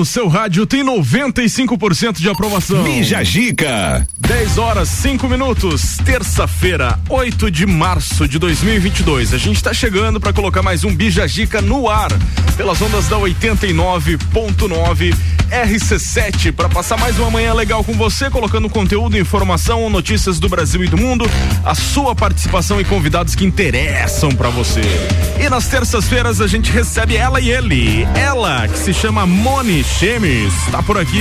no seu rádio tem 95% de aprovação. Bija Gica. 10 horas 5 minutos, terça-feira, 8 de março de 2022. A gente está chegando para colocar mais um Bija Gica no ar, pelas ondas da 89.9 RC7, para passar mais uma manhã legal com você, colocando conteúdo, informação, notícias do Brasil e do mundo, a sua participação e convidados que interessam para você. E nas terças-feiras a gente recebe ela e ele. Ela, que se chama Moni Chemes, tá por aqui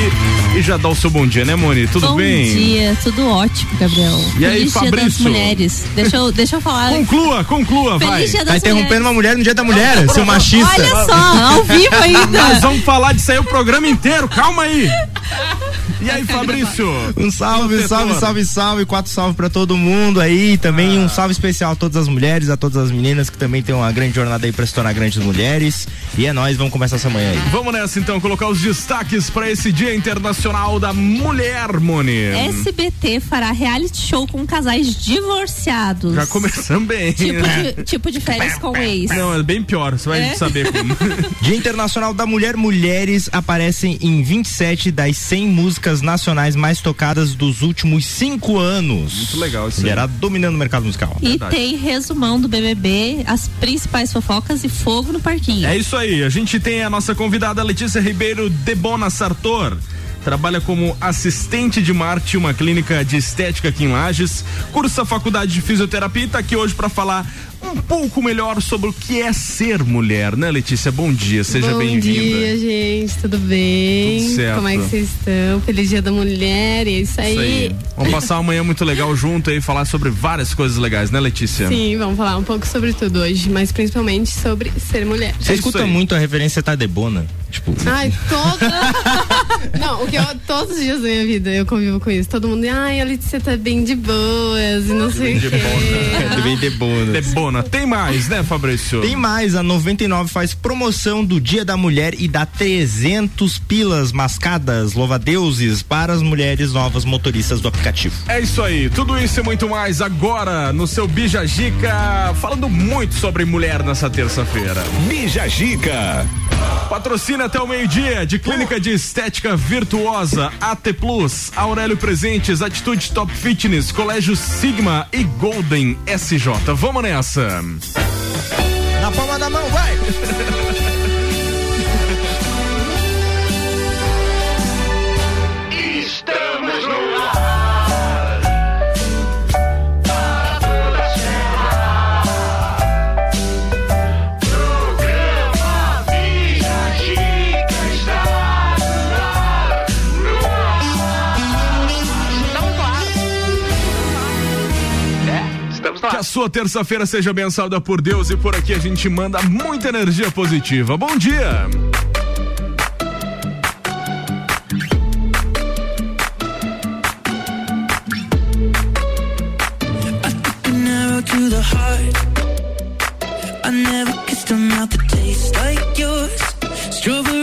e já dá o seu bom dia, né, Moni? Tudo bom bem? Bom dia, tudo ótimo, Gabriel. E aí, Feliz Fabrício? Dia das Mulheres. Deixa eu, deixa eu falar. Conclua, conclua, Feliz vai. Dia das Tá interrompendo Mulheres. uma mulher no dia da mulher, seu machista. Olha só, ao vivo ainda. Nós vamos falar disso aí o programa inteiro, calma aí. E aí, Fabrício? Um salve, salve, salve, salve, quatro salve pra todo mundo aí. Também um salve especial a todas as mulheres, a todas as meninas que também tem uma grande jornada aí pra se tornar grandes mulheres. E é nóis, vamos começar essa manhã aí. Vamos nessa então, colocar os destaques para esse Dia Internacional da Mulher, Moni. SBT fará reality show com casais divorciados. Já começamos bem. Tipo né? de, tipo de férias com ex. Não, é bem pior, você vai É? saber como. Dia Internacional da Mulher, mulheres aparecem em 27 das 100 músicas nacionais mais tocadas dos últimos cinco anos. Muito legal isso aí. Mulherada dominando o mercado musical. E Verdade. tem resumão do BBB, as principais fofocas e fogo no parquinho. É isso aí, a gente tem a nossa convidada Letícia Ribeiro Debona Sartor. Trabalha como assistente de marketing, uma clínica de estética aqui em Lages. Cursa a faculdade de fisioterapia e tá aqui hoje para falar um pouco melhor sobre o que é ser mulher, né, Letícia? Bom dia, seja Bom bem-vinda. dia, gente. Tudo bem? Tudo certo. Como é que vocês estão? Feliz Dia da Mulher. E é isso aí. Isso aí. Vamos passar uma manhã muito legal junto e falar sobre várias coisas legais, né, Letícia? Sim, vamos falar um pouco sobre tudo hoje, mas principalmente sobre ser mulher. Você É escuta aí. muito a referência tá debona? Tipo, Ai, toda. Não, o que eu, todos os dias da minha vida eu convivo com isso. Todo mundo, ai, a Letícia tá bem de boas e não sei o de quê. é bem debona. Debona. Tem mais, né, Fabrício? Tem mais, a 99 faz promoção do Dia da Mulher e dá 300 pilas mascadas, louva-deuses, para as mulheres novas motoristas do aplicativo. É isso aí, tudo isso e muito mais agora no seu Bija Gica, falando muito sobre mulher nessa terça-feira. Bija Gica. Patrocina até o meio-dia de Clínica de Estética Virtuosa, AT Plus, Aurélio Presentes, Atitude Top Fitness, Colégio Sigma e Golden SJ. Vamos nessa. Na palma da mão, vai! a sua terça-feira seja abençoada por Deus e por aqui a gente manda muita energia positiva. Bom dia! Strawberries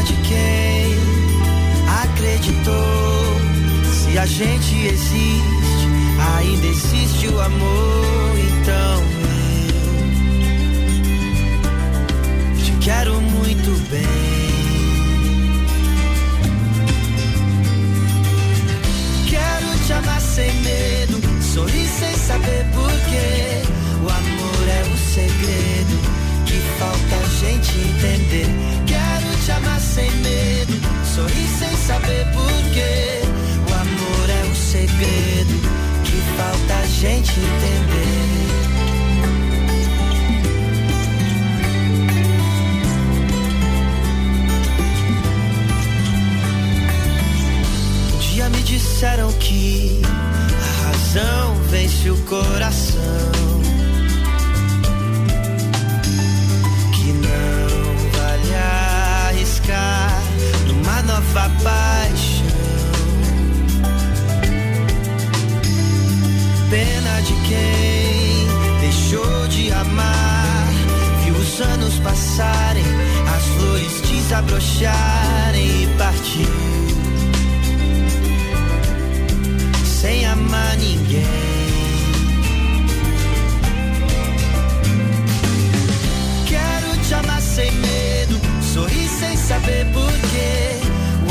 De quem acreditou. Se a gente existe, ainda existe o amor. Então eu te quero muito bem. Quero te amar sem medo, sorrir sem saber porquê. O amor é o segredo que falta a gente entender. Quero te amar sem medo, sorrir sem saber porquê. O amor é o segredo que falta a gente entender. Um dia me disseram que a razão vence o coração. Nova paixão. Pena de quem deixou de amar. Viu os anos passarem, as flores desabrocharem e partiu sem amar ninguém. Quero te amar sem medo, sorrir sem saber porquê.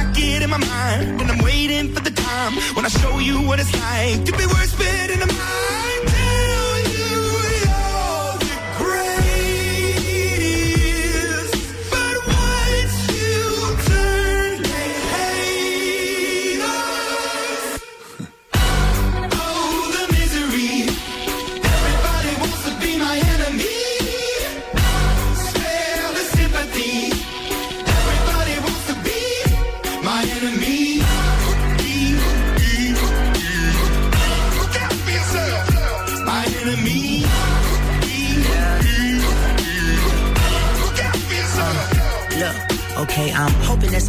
I it in my mind and I'm waiting for the time when I show you what it's like to be worse fit in a mind.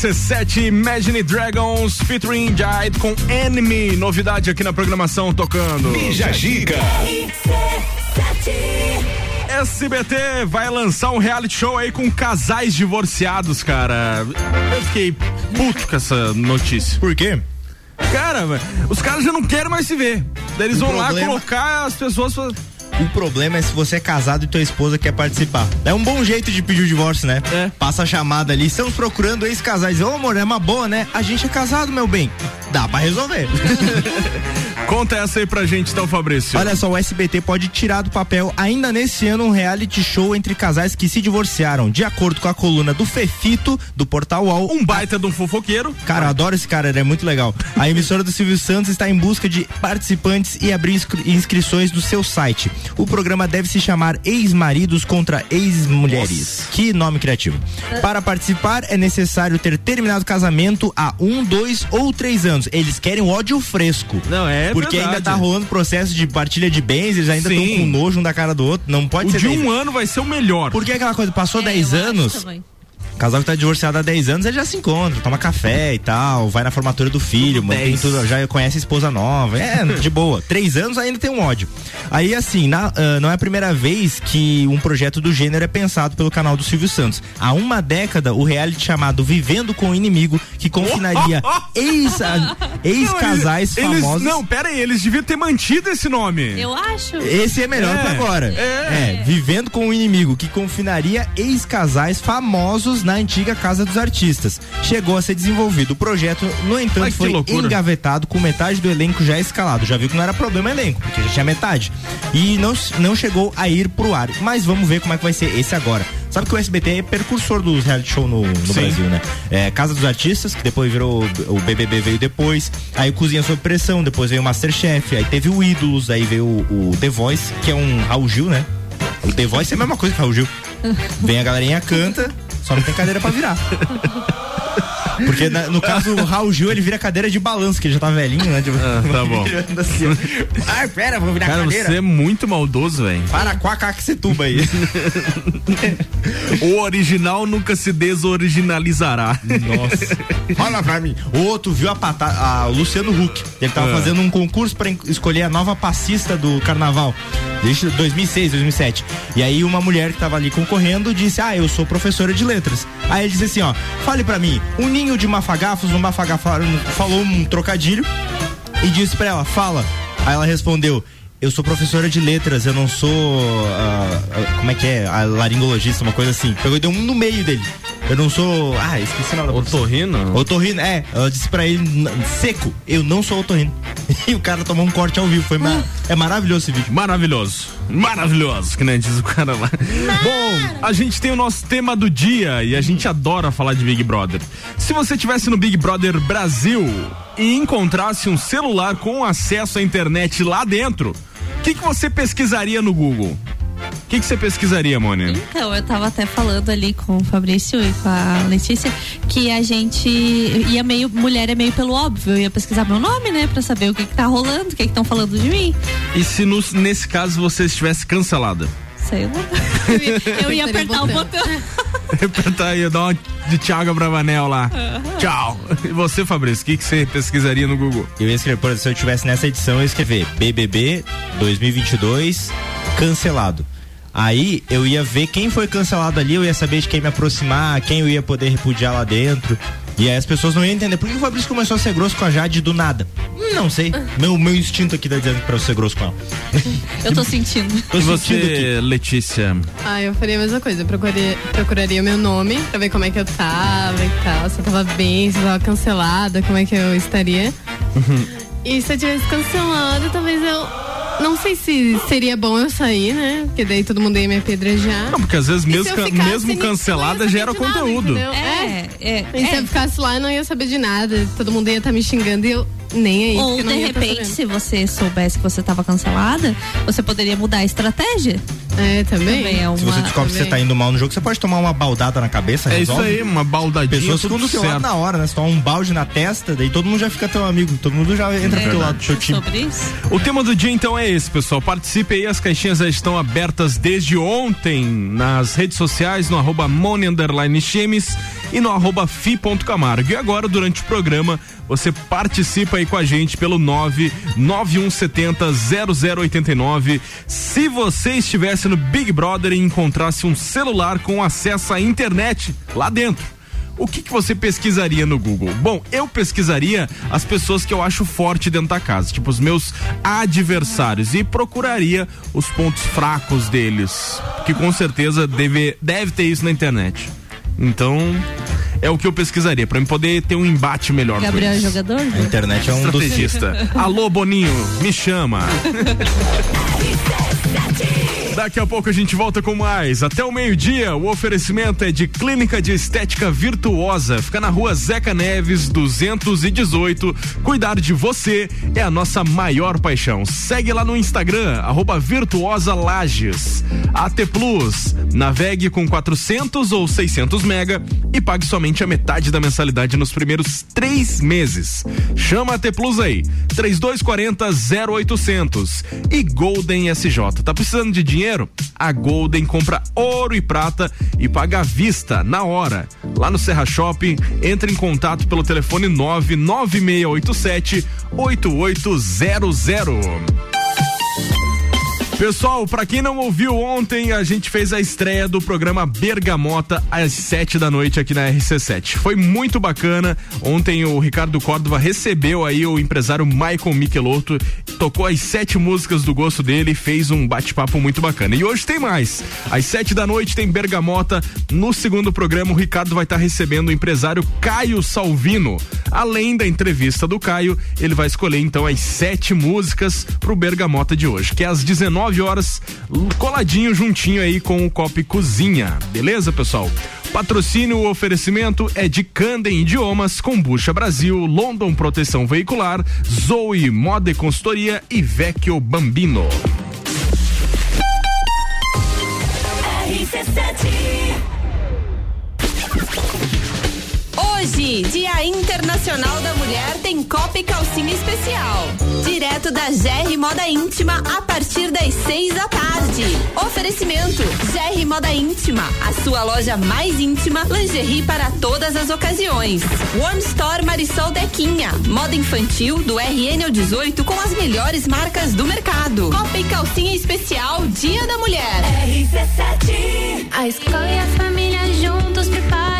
RC7 Imagine Dragons featuring Jade com Enemy. Novidade aqui na programação tocando. Bija Gica. SBT vai lançar um reality show aí com casais divorciados, cara. Eu fiquei puto com essa notícia. Por quê? Cara, os caras já não querem mais se ver. Daí Eles O vão lá problema- colocar as pessoas. O problema é se você é casado e tua esposa quer participar. É um bom jeito de pedir o divórcio, né? É. Passa a chamada ali, estamos procurando ex-casais. Ô amor, é uma boa, né? A gente é casado, meu bem. Dá pra resolver. Conta essa aí pra gente, então, Fabrício. Olha só, o SBT pode tirar do papel ainda nesse ano um reality show entre casais que se divorciaram. De acordo com a coluna do Fefito, do Portal UOL. Um baita de um fofoqueiro. Cara, eu adoro esse cara, ele é muito legal. A emissora do Silvio Santos está em busca de participantes e abrir inscri- inscrições do seu site. O programa deve se chamar Ex-Maridos contra Ex-Mulheres. Que nome criativo. Para participar, é necessário ter terminado o casamento há um, dois ou três anos. Eles querem ódio fresco. Não, é Porque verdade. ainda tá rolando processo de partilha de bens, eles ainda estão com nojo um da cara do outro. Não pode O ser de dez- um ano vai ser o melhor. Porque aquela coisa, passou É, 10 eu acho anos. Casal que tá divorciado há 10 anos, ele já se encontra, toma café e tal, vai na formatura do filho, mantém 10. tudo, já conhece a esposa nova. É, de boa. Três anos ainda tem um ódio. Aí, assim, na- ah, não é a primeira vez que um projeto do gênero é pensado pelo canal do Silvio Santos. Há uma década, o reality chamado Vivendo com o Inimigo, que confinaria ex- ah, ex-casais Não, eles- famosos. Não, pera aí, eles deviam ter mantido esse nome. Eu acho. Esse é melhor É, pra agora. é. Vivendo com o Inimigo, que confinaria ex-casais famosos na antiga Casa dos Artistas. Chegou a ser desenvolvido. O projeto, no entanto, Ai, foi loucura. engavetado com metade do elenco já escalado. Já viu que não era problema elenco, porque já tinha metade. E não, não chegou a ir pro ar. Mas vamos ver como é que vai ser esse agora. Sabe que o SBT é precursor dos reality show no, no. Brasil, né? É, Casa dos Artistas, que depois virou o BBB veio depois. Aí Cozinha Sob Pressão, depois veio o Masterchef. Aí teve o Ídolos, aí veio o, o The Voice, que é um Raul Gil, né? O The Voice é a mesma coisa que Raul Gil. Vem a galerinha canta, só não tem cadeira pra virar. Porque na- no caso o Raul Gil, ele vira cadeira de balanço, que ele já tá velhinho, né? Tipo, Ah, tá bom. assim. Ai, pera, vou virar Cara, cadeira. você é muito maldoso, velho. Para com a caxetuba aí. O original nunca se desoriginalizará. Nossa. Fala pra mim. O outro viu a patata, a, o Luciano Huck. Ele tava Ah. fazendo um concurso pra escolher a nova passista do carnaval. Desde 2006, 2007. E aí uma mulher que tava ali concorrendo disse: "Ah, eu sou professora de letras". Aí ele disse assim, ó: "Fale pra mim, um ninho de mafagafos, um mafagafo falou um trocadilho e disse pra ela: "Fala". Aí ela respondeu: eu sou professora de letras, eu não sou. ah, ah, como é que é? A laringologista, uma coisa assim. Pegou e deu um no meio dele. Eu não sou. Ah, esqueci o nome da profissão. Otorrino? Otorrino, é. Ela disse pra ele, seco, eu não sou otorrino. E o cara tomou um corte ao vivo. Foi ma- é maravilhoso esse vídeo. Maravilhoso. Maravilhoso, que nem diz o cara lá. Bom, a gente tem o nosso tema do dia e a gente adora falar de Big Brother. Se você tivesse no Big Brother Brasil e encontrasse um celular com acesso à internet lá dentro, o que, que você pesquisaria no Google? O que, que você pesquisaria, Mônica? Então, eu tava até falando ali com o Fabrício e com a Letícia que a gente ia meio. Mulher é meio pelo óbvio. Eu ia pesquisar meu nome, né? Pra saber o que, que tá rolando, o que estão falando de mim. E se nos- nesse caso você estivesse cancelada? Sei lá. Eu ia, eu ia apertar o botão. Apertar aí, dar uma de Thiago Bravanel lá. Tchau. E você, Fabrício, o que, que você pesquisaria no Google? Eu ia escrever, por exemplo, se eu tivesse nessa edição, eu ia escrever BBB 2022 cancelado. Aí eu ia ver quem foi cancelado ali, eu ia saber de quem me aproximar, quem eu ia poder repudiar lá dentro. E aí as pessoas não iam entender por que o Fabrício começou a ser grosso com a Jade do nada. Não sei. Meu, meu instinto aqui tá dizendo pra eu ser grosso com ela. Eu tô sentindo. Tô E sentindo você, Letícia? Ah, eu faria a mesma coisa. Eu procuraria, procuraria o meu nome pra ver como é que eu tava e tal. Se eu tava bem, se eu tava cancelada, como é que eu estaria. E se eu tivesse cancelado, talvez eu. Não sei se seria bom eu sair, né? Porque daí todo mundo ia me apedrejar. Não, porque às vezes mesmo, can- mesmo cancelada gera nada, conteúdo. entendeu? É, é. E se é. eu ficasse lá, eu não ia saber de nada. Todo mundo ia estar me xingando e eu nem aí. Ou de tá repente, se você soubesse que você estava cancelada, você poderia mudar a estratégia. É, também. Também é uma. Se você descobre que você tá indo mal no jogo, você pode tomar uma baldada na cabeça, É isso resolve. aí, uma baldadinha, Pessoas ficam do teu lado na hora, né? Se tomar um balde na testa, daí todo mundo já fica teu amigo. Todo mundo já entra pro teu lado do seu time. Sobre isso? O tema do dia então é esse, pessoal. Participe aí, as caixinhas já estão abertas desde ontem nas redes sociais, no arroba Mone underline Chemes e no arroba fi.camargo. E agora, durante o programa, você participa aí com a gente pelo 99170 0089. Se você estivesse no Big Brother e encontrasse um celular com acesso à internet lá dentro. O que, que você pesquisaria no Google? Bom, eu pesquisaria as pessoas que eu acho forte dentro da casa, tipo os meus adversários, e procuraria os pontos fracos deles, que com certeza deve, deve ter isso na internet. Então, é o que eu pesquisaria, pra eu poder ter um embate melhor com Gabriel é jogador? A internet é um dos. Estrategista. Alô, Boninho, me chama. Daqui a pouco a gente volta com mais. Até o meio-dia, o oferecimento é de Clínica de Estética Virtuosa. Fica na rua Zeca Neves, 218. Cuidar de você é a nossa maior paixão. Segue lá no Instagram, arroba Virtuosa Lages. AT Plus, navegue com 400 ou 600 mega e pague somente a metade da mensalidade nos primeiros três meses. Chama a AT Plus aí, 3240 0800 e Golden SJ. Tá precisando de dinheiro? A Golden compra ouro e prata e paga à vista, na hora. Lá no Serra Shopping, entre em contato pelo telefone 99687 8800. Pessoal, pra quem não ouviu ontem, a gente fez a estreia do programa Bergamota às sete da noite aqui na RC7. Foi muito bacana. Ontem o Ricardo Córdova recebeu aí o empresário Michael Michelotto, tocou as sete músicas do gosto dele fez um bate-papo muito bacana. E hoje tem mais. Às sete da noite tem Bergamota. No segundo programa, o Ricardo vai estar recebendo o empresário Caio Salvino. Além da entrevista do Caio, ele vai escolher então as sete músicas pro Bergamota de hoje, que é às 19 horas, coladinho juntinho aí com o Copo Cozinha. Beleza, pessoal? Patrocínio o oferecimento é de Candem Idiomas, Combucha Brasil, London Proteção Veicular, Zoe Moda e Consultoria e Vecchio Bambino. Hoje, Dia Internacional da Mulher, tem Copa e Calcinha Especial. Direto da GR Moda Íntima a partir das seis da tarde. Oferecimento: GR Moda Íntima, a sua loja mais íntima, lingerie para todas as ocasiões. One Store Marisol Dequinha, moda infantil do RN ao 18 com as melhores marcas do mercado. Copa e Calcinha Especial, Dia da Mulher. RC7 A escola e a família juntos preparam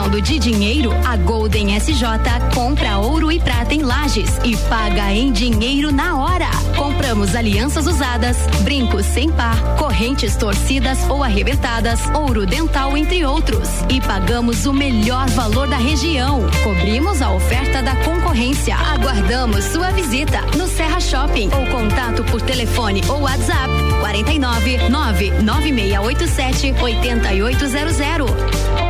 Precisando de dinheiro? A Golden SJ compra ouro e prata em lajes e paga em dinheiro na hora. Compramos alianças usadas, brincos sem par, correntes torcidas ou arrebentadas, ouro dental, entre outros. E pagamos o melhor valor da região. Cobrimos a oferta da concorrência. Aguardamos sua visita no Serra Shopping ou contato por telefone ou WhatsApp 49 99687 8800.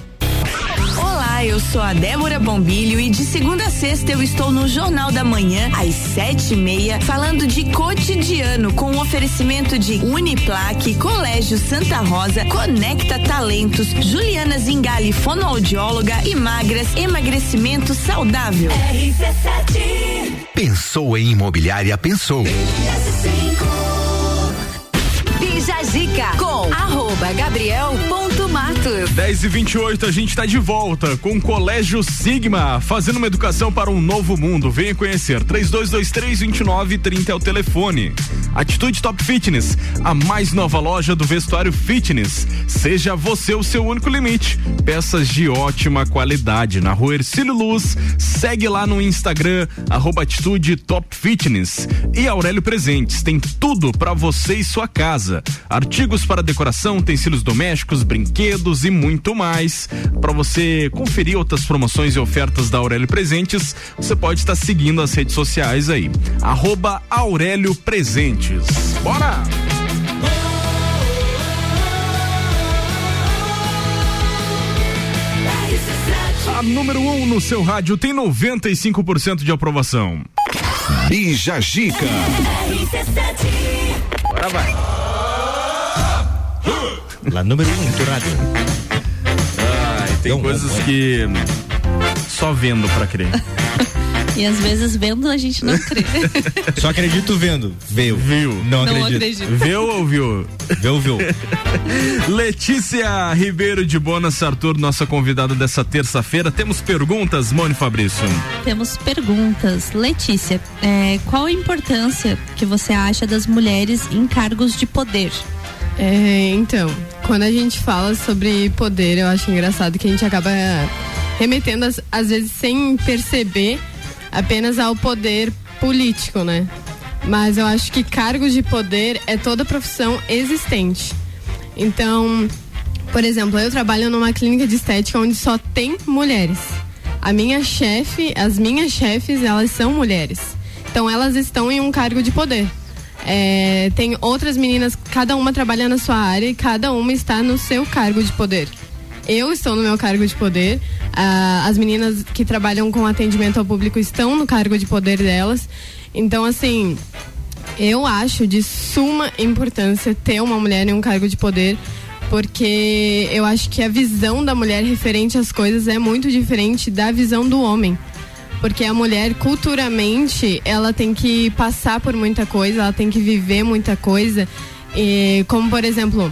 Olá, eu sou a Débora Bombilho e de segunda a sexta eu estou no Jornal da Manhã, às sete e meia, falando de cotidiano, com o oferecimento de Uniplaque, Colégio Santa Rosa, Conecta Talentos, Juliana Zingali, fonoaudióloga e Magras, emagrecimento saudável. Pensou em imobiliária, pensou. Bija Zica com arroba Gabriel ponto Matos. 10 e 28 a gente está de volta com o Colégio Sigma, fazendo uma educação para um novo mundo. Venha conhecer. 3223-2930 é o telefone. Atitude Top Fitness, a mais nova loja do vestuário fitness. Seja você o seu único limite. Peças de ótima qualidade. Na rua Ercílio Luz, segue lá no Instagram, arroba Atitude Top Fitness. E Aurélio Presentes, tem tudo para você e sua casa. Artigos para decoração, utensílios domésticos, brinquedos e muito mais. Para você conferir outras promoções e ofertas da Aurélio Presentes, você pode estar seguindo as redes sociais aí. Arroba Aurélio Presentes. Bora! A número 1 um no seu rádio tem 95% de aprovação. Bija Gica. Agora vai. Lá número 1 um do rádio. Ai, tem coisas que só vendo pra crer. E às vezes vendo a gente não crê. Só acredito vendo. Veio. Viu. Não, Não acredito. acredito. Viu ou viu? Viu, viu. Letícia Ribeiro de Bonas Arthur, nossa convidada dessa terça-feira. Temos perguntas, Mone Fabrício? Temos perguntas. Letícia, é, qual a importância que você acha das mulheres em cargos de poder? É, então, quando a gente fala sobre poder, eu acho engraçado que a gente acaba remetendo, às, às vezes, sem perceber, apenas ao poder político, né? Mas eu acho que cargos de poder é toda profissão existente. Então, por exemplo, eu trabalho numa clínica de estética onde só tem mulheres. A minha chefe, as minhas chefes, elas são mulheres. Então elas estão em um cargo de poder. É, tem outras meninas, cada uma trabalha na sua área e cada uma está no seu cargo de poder. Eu estou no meu cargo de poder, ah, as meninas que trabalham com atendimento ao público estão no cargo de poder delas. Então, assim, eu acho de suma importância ter uma mulher em um cargo de poder, porque eu acho que a visão da mulher referente às coisas é muito diferente da visão do homem. Porque a mulher, culturalmente, ela tem que passar por muita coisa, ela tem que viver muita coisa. E, como, por exemplo,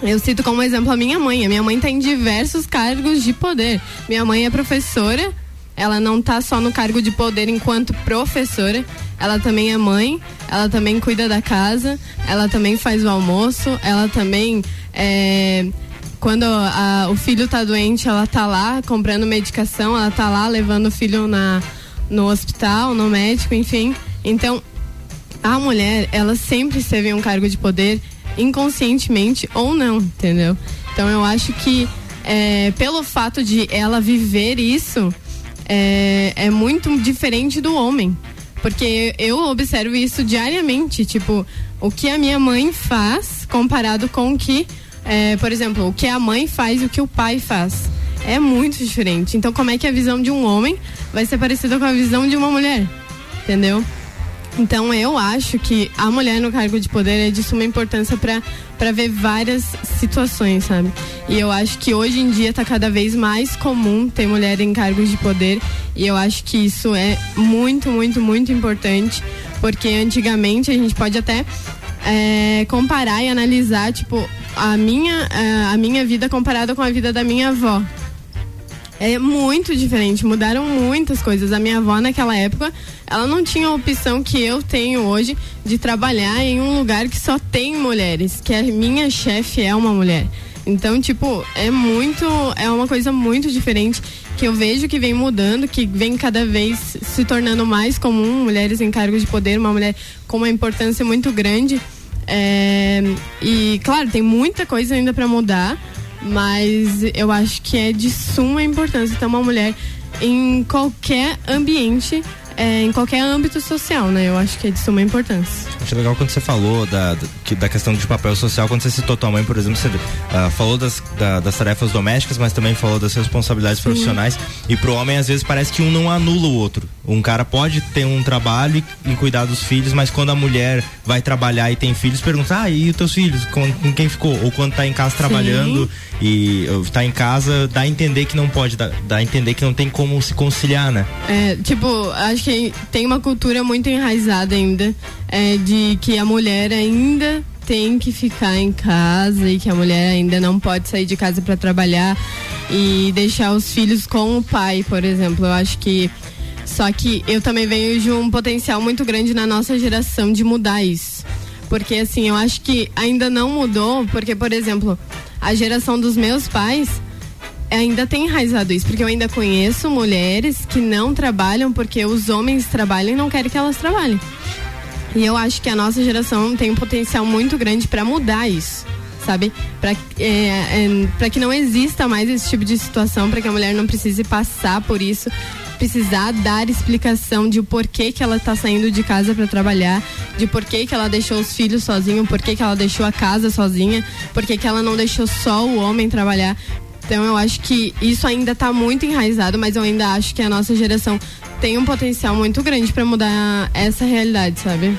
eu cito como exemplo a minha mãe. A minha mãe está em diversos cargos de poder. Minha mãe é professora ela não tá só no cargo de poder enquanto professora, ela também é mãe, ela também cuida da casa, ela também faz o almoço, ela também é, quando a- o filho tá doente, ela tá lá comprando medicação, ela tá lá levando o filho na, no hospital, no médico, enfim. Então, a mulher, ela sempre esteve em um cargo de poder, inconscientemente ou não, entendeu? Então eu acho que é, pelo fato de ela viver isso, é, é muito diferente do homem. Porque eu observo isso diariamente, tipo, o que a minha mãe faz comparado com o que, é, por exemplo, o que a mãe faz e o que o pai faz. É muito diferente. Então, como é que a visão de um homem vai ser parecida com a visão de uma mulher? Entendeu? Então eu acho que a mulher no cargo de poder é de suma importância para ver várias situações, sabe? E eu acho que hoje em dia está cada vez mais comum ter mulher em cargos de poder e eu acho que isso é muito, muito, muito importante porque antigamente a gente pode até é, comparar e analisar tipo a minha é, a minha vida comparada com a vida da minha avó. É muito diferente, mudaram muitas coisas. A minha avó naquela época, ela não tinha a opção que eu tenho hoje de trabalhar em um lugar que só tem mulheres, que a minha chefe é uma mulher. Então, tipo, é muito, é uma coisa muito diferente que eu vejo que vem mudando, que vem cada vez se tornando mais comum, mulheres em cargos de poder, uma mulher com uma importância muito grande. É, e claro, tem muita coisa ainda para mudar, mas eu acho que é de suma importância ter uma mulher em qualquer ambiente, é, em qualquer âmbito social, né? Eu acho que é de suma importância. Acho legal quando você falou da, da, que- da questão de papel social, quando você citou tua mãe, por exemplo, você ah, falou das, da- das tarefas domésticas, mas também falou das responsabilidades profissionais. E pro homem, às vezes, parece que um não anula o outro. Um cara pode ter um trabalho e, e cuidar dos filhos, mas quando a mulher vai trabalhar e tem filhos, pergunta, ah, e os teus filhos? Com, com quem ficou? Ou quando tá em casa trabalhando e uh, tá em casa, dá a entender que não pode, dá, dá a entender que não tem como se conciliar, né? É, tipo, acho que tem uma cultura muito enraizada ainda é, de que a mulher ainda tem que ficar em casa e que a mulher ainda não pode sair de casa para trabalhar e deixar os filhos com o pai, por exemplo. Eu acho que só que eu também vejo um potencial muito grande na nossa geração de mudar isso. Porque assim, eu acho que ainda não mudou, porque por exemplo, a geração dos meus pais ainda tem enraizado isso, porque eu ainda conheço mulheres que não trabalham porque os homens trabalham e não querem que elas trabalhem. E eu acho que a nossa geração tem um potencial muito grande para mudar isso, sabe? Para para que não exista mais esse tipo de situação, para que a mulher não precise passar por isso, precisar dar explicação de porquê que ela tá saindo de casa para trabalhar, de porquê que ela deixou os filhos sozinho, porquê que ela deixou a casa sozinha, porquê que ela não deixou só o homem trabalhar. Então eu acho que isso ainda tá muito enraizado, mas eu ainda acho que a nossa geração tem um potencial muito grande para mudar essa realidade, sabe?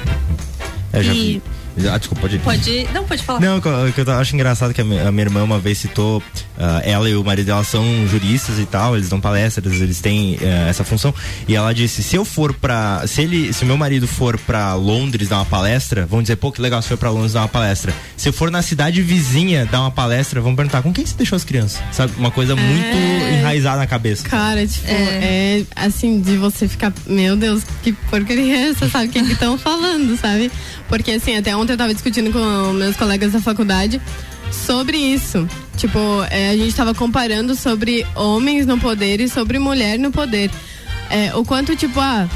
Eu já E-. Ah, desculpa, pode ir. Pode. Não, pode falar. Não, que eu, que eu acho engraçado que a minha, a minha irmã uma vez citou, ah, ela e o marido dela são juristas e tal, eles dão palestras, eles têm eh, essa função. E ela disse: se eu for pra. Se ele, se o meu marido for pra Londres dar uma palestra, vão dizer, pô, que legal, você foi pra Londres dar uma palestra. Se eu for na cidade vizinha dar uma palestra, vão perguntar, com quem você deixou as crianças? Sabe? Uma coisa muito enraizada na cabeça. Cara, tipo, é. assim, de você ficar, meu Deus, que porcaria, você sabe o que estão falando, sabe? Porque assim, até ontem eu tava discutindo com meus colegas da faculdade sobre isso. Tipo, é, a gente tava comparando sobre homens no poder e sobre mulher no poder. É, o quanto, tipo, ah,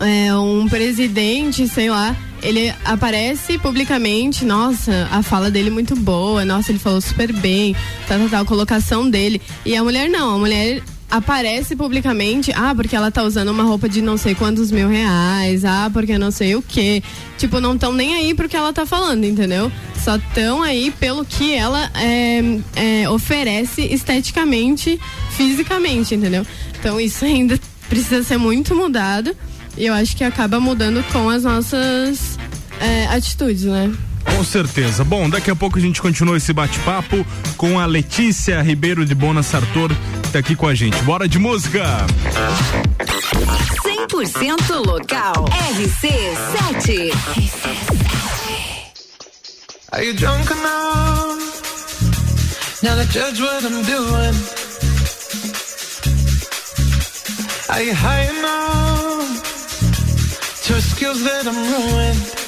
é, um presidente, sei lá, ele aparece publicamente, nossa, a fala dele é muito boa, nossa, ele falou super bem, tal, tal, tal, a colocação dele. E a mulher não, a mulher aparece publicamente, ah, porque ela tá usando uma roupa de não sei quantos mil reais, ah, porque não sei o que. Tipo, não estão nem aí pro que ela tá falando, entendeu? Só estão aí pelo que ela é, é, oferece esteticamente, fisicamente, entendeu? Então isso ainda precisa ser muito mudado e eu acho que acaba mudando com as nossas é, atitudes, né? Com certeza. Bom, daqui a pouco a gente continua esse bate-papo com a Letícia Ribeiro de Bona Sartor, que tá aqui com a gente. Bora de música! 100% local. RC7. Are you drunk enough? Now to judge what I'm doing. Are you high enough? To skills that I'm ruined.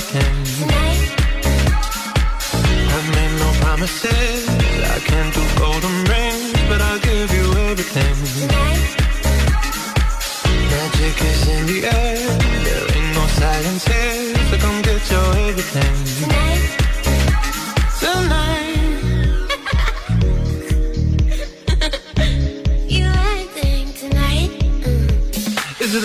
pretend. Tonight. I made no promises. I can't do golden rings, but I'll give you everything. Tonight. Magic is in the air. There ain't no silence here, so come get your everything. Tonight. Tonight. you acting tonight. Is it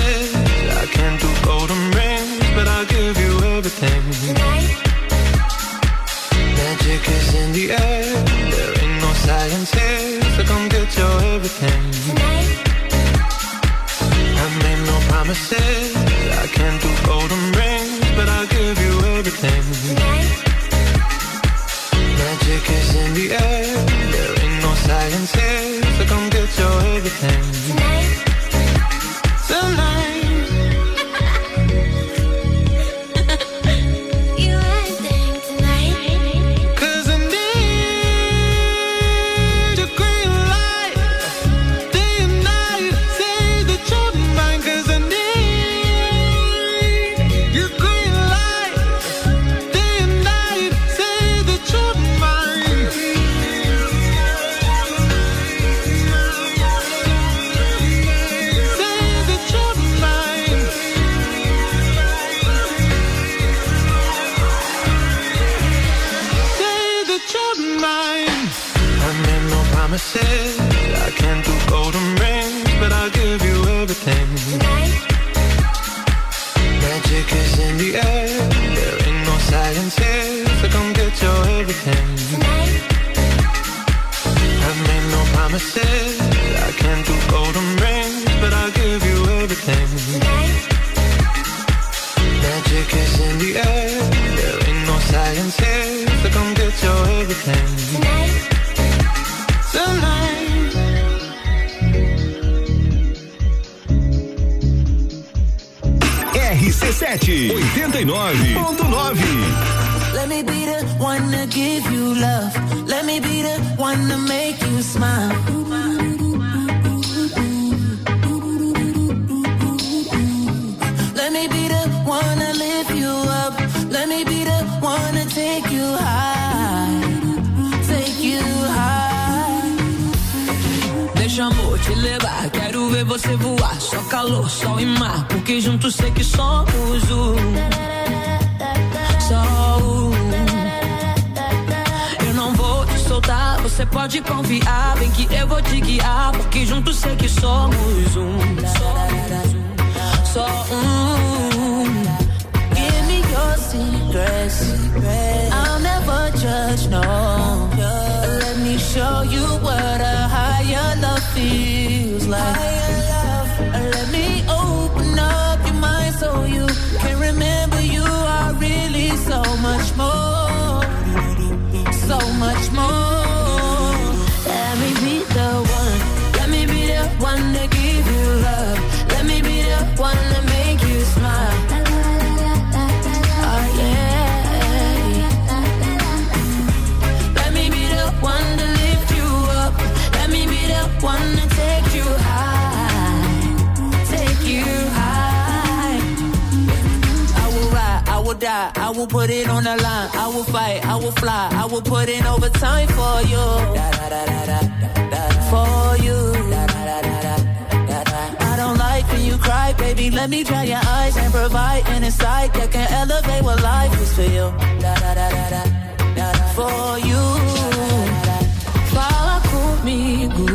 Let me dry your eyes and provide an insight that can elevate what life is for you. Da, da, da, da, da, da, da. For you. Fala comigo.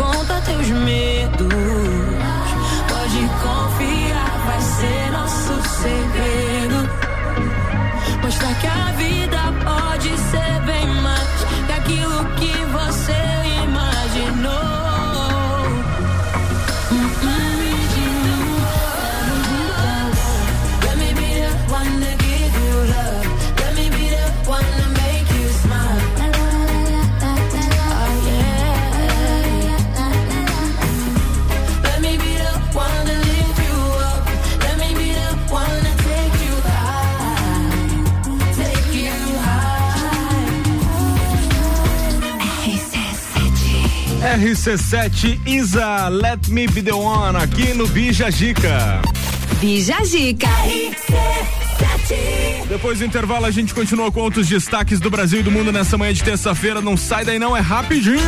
Conta teus medos. Pode confiar, vai ser nosso segredo. Mostrar que a vida pode ser bem mais daquilo que você RC7 Isa, Let Me Be The One, aqui no Bija Gica. Bija Gica. Depois do intervalo, a gente continua com outros destaques do Brasil e do mundo nessa manhã de terça-feira. Não sai daí, não, é rapidinho.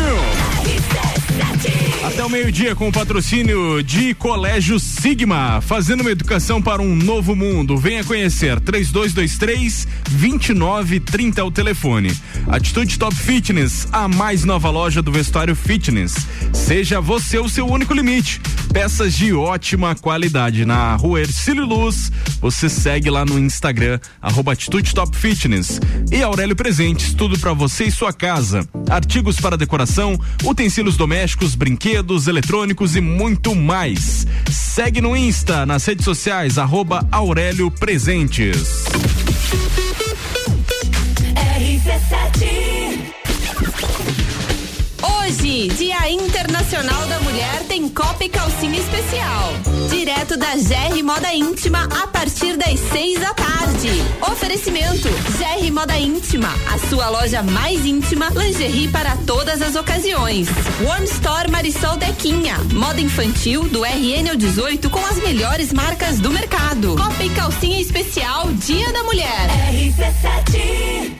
Até o meio-dia com o patrocínio de Colégio Sigma, fazendo uma educação para um novo mundo. Venha conhecer 3223 2930 é o telefone. Atitude Top Fitness, a mais nova loja do vestuário fitness. Seja você o seu único limite. Peças de ótima qualidade na Rua Ercílio Luz. Você segue lá no Instagram arroba Atitude Top Fitness. E Aurélio Presentes, tudo para você e sua casa. Artigos para decoração, utensílios domésticos, brinquedos, eletrônicos e muito mais. Segue no Insta, nas redes sociais, arroba Aurélio Presentes. Dia Internacional da Mulher, tem Copa e Calcinha Especial. Direto da GR Moda Íntima, a partir das seis da tarde. Oferecimento: GR Moda Íntima, a sua loja mais íntima, lingerie para todas as ocasiões. One Store Marisol Dequinha, moda infantil do RN ao 18 com as melhores marcas do mercado. Copa e Calcinha Especial, Dia da Mulher. RC7.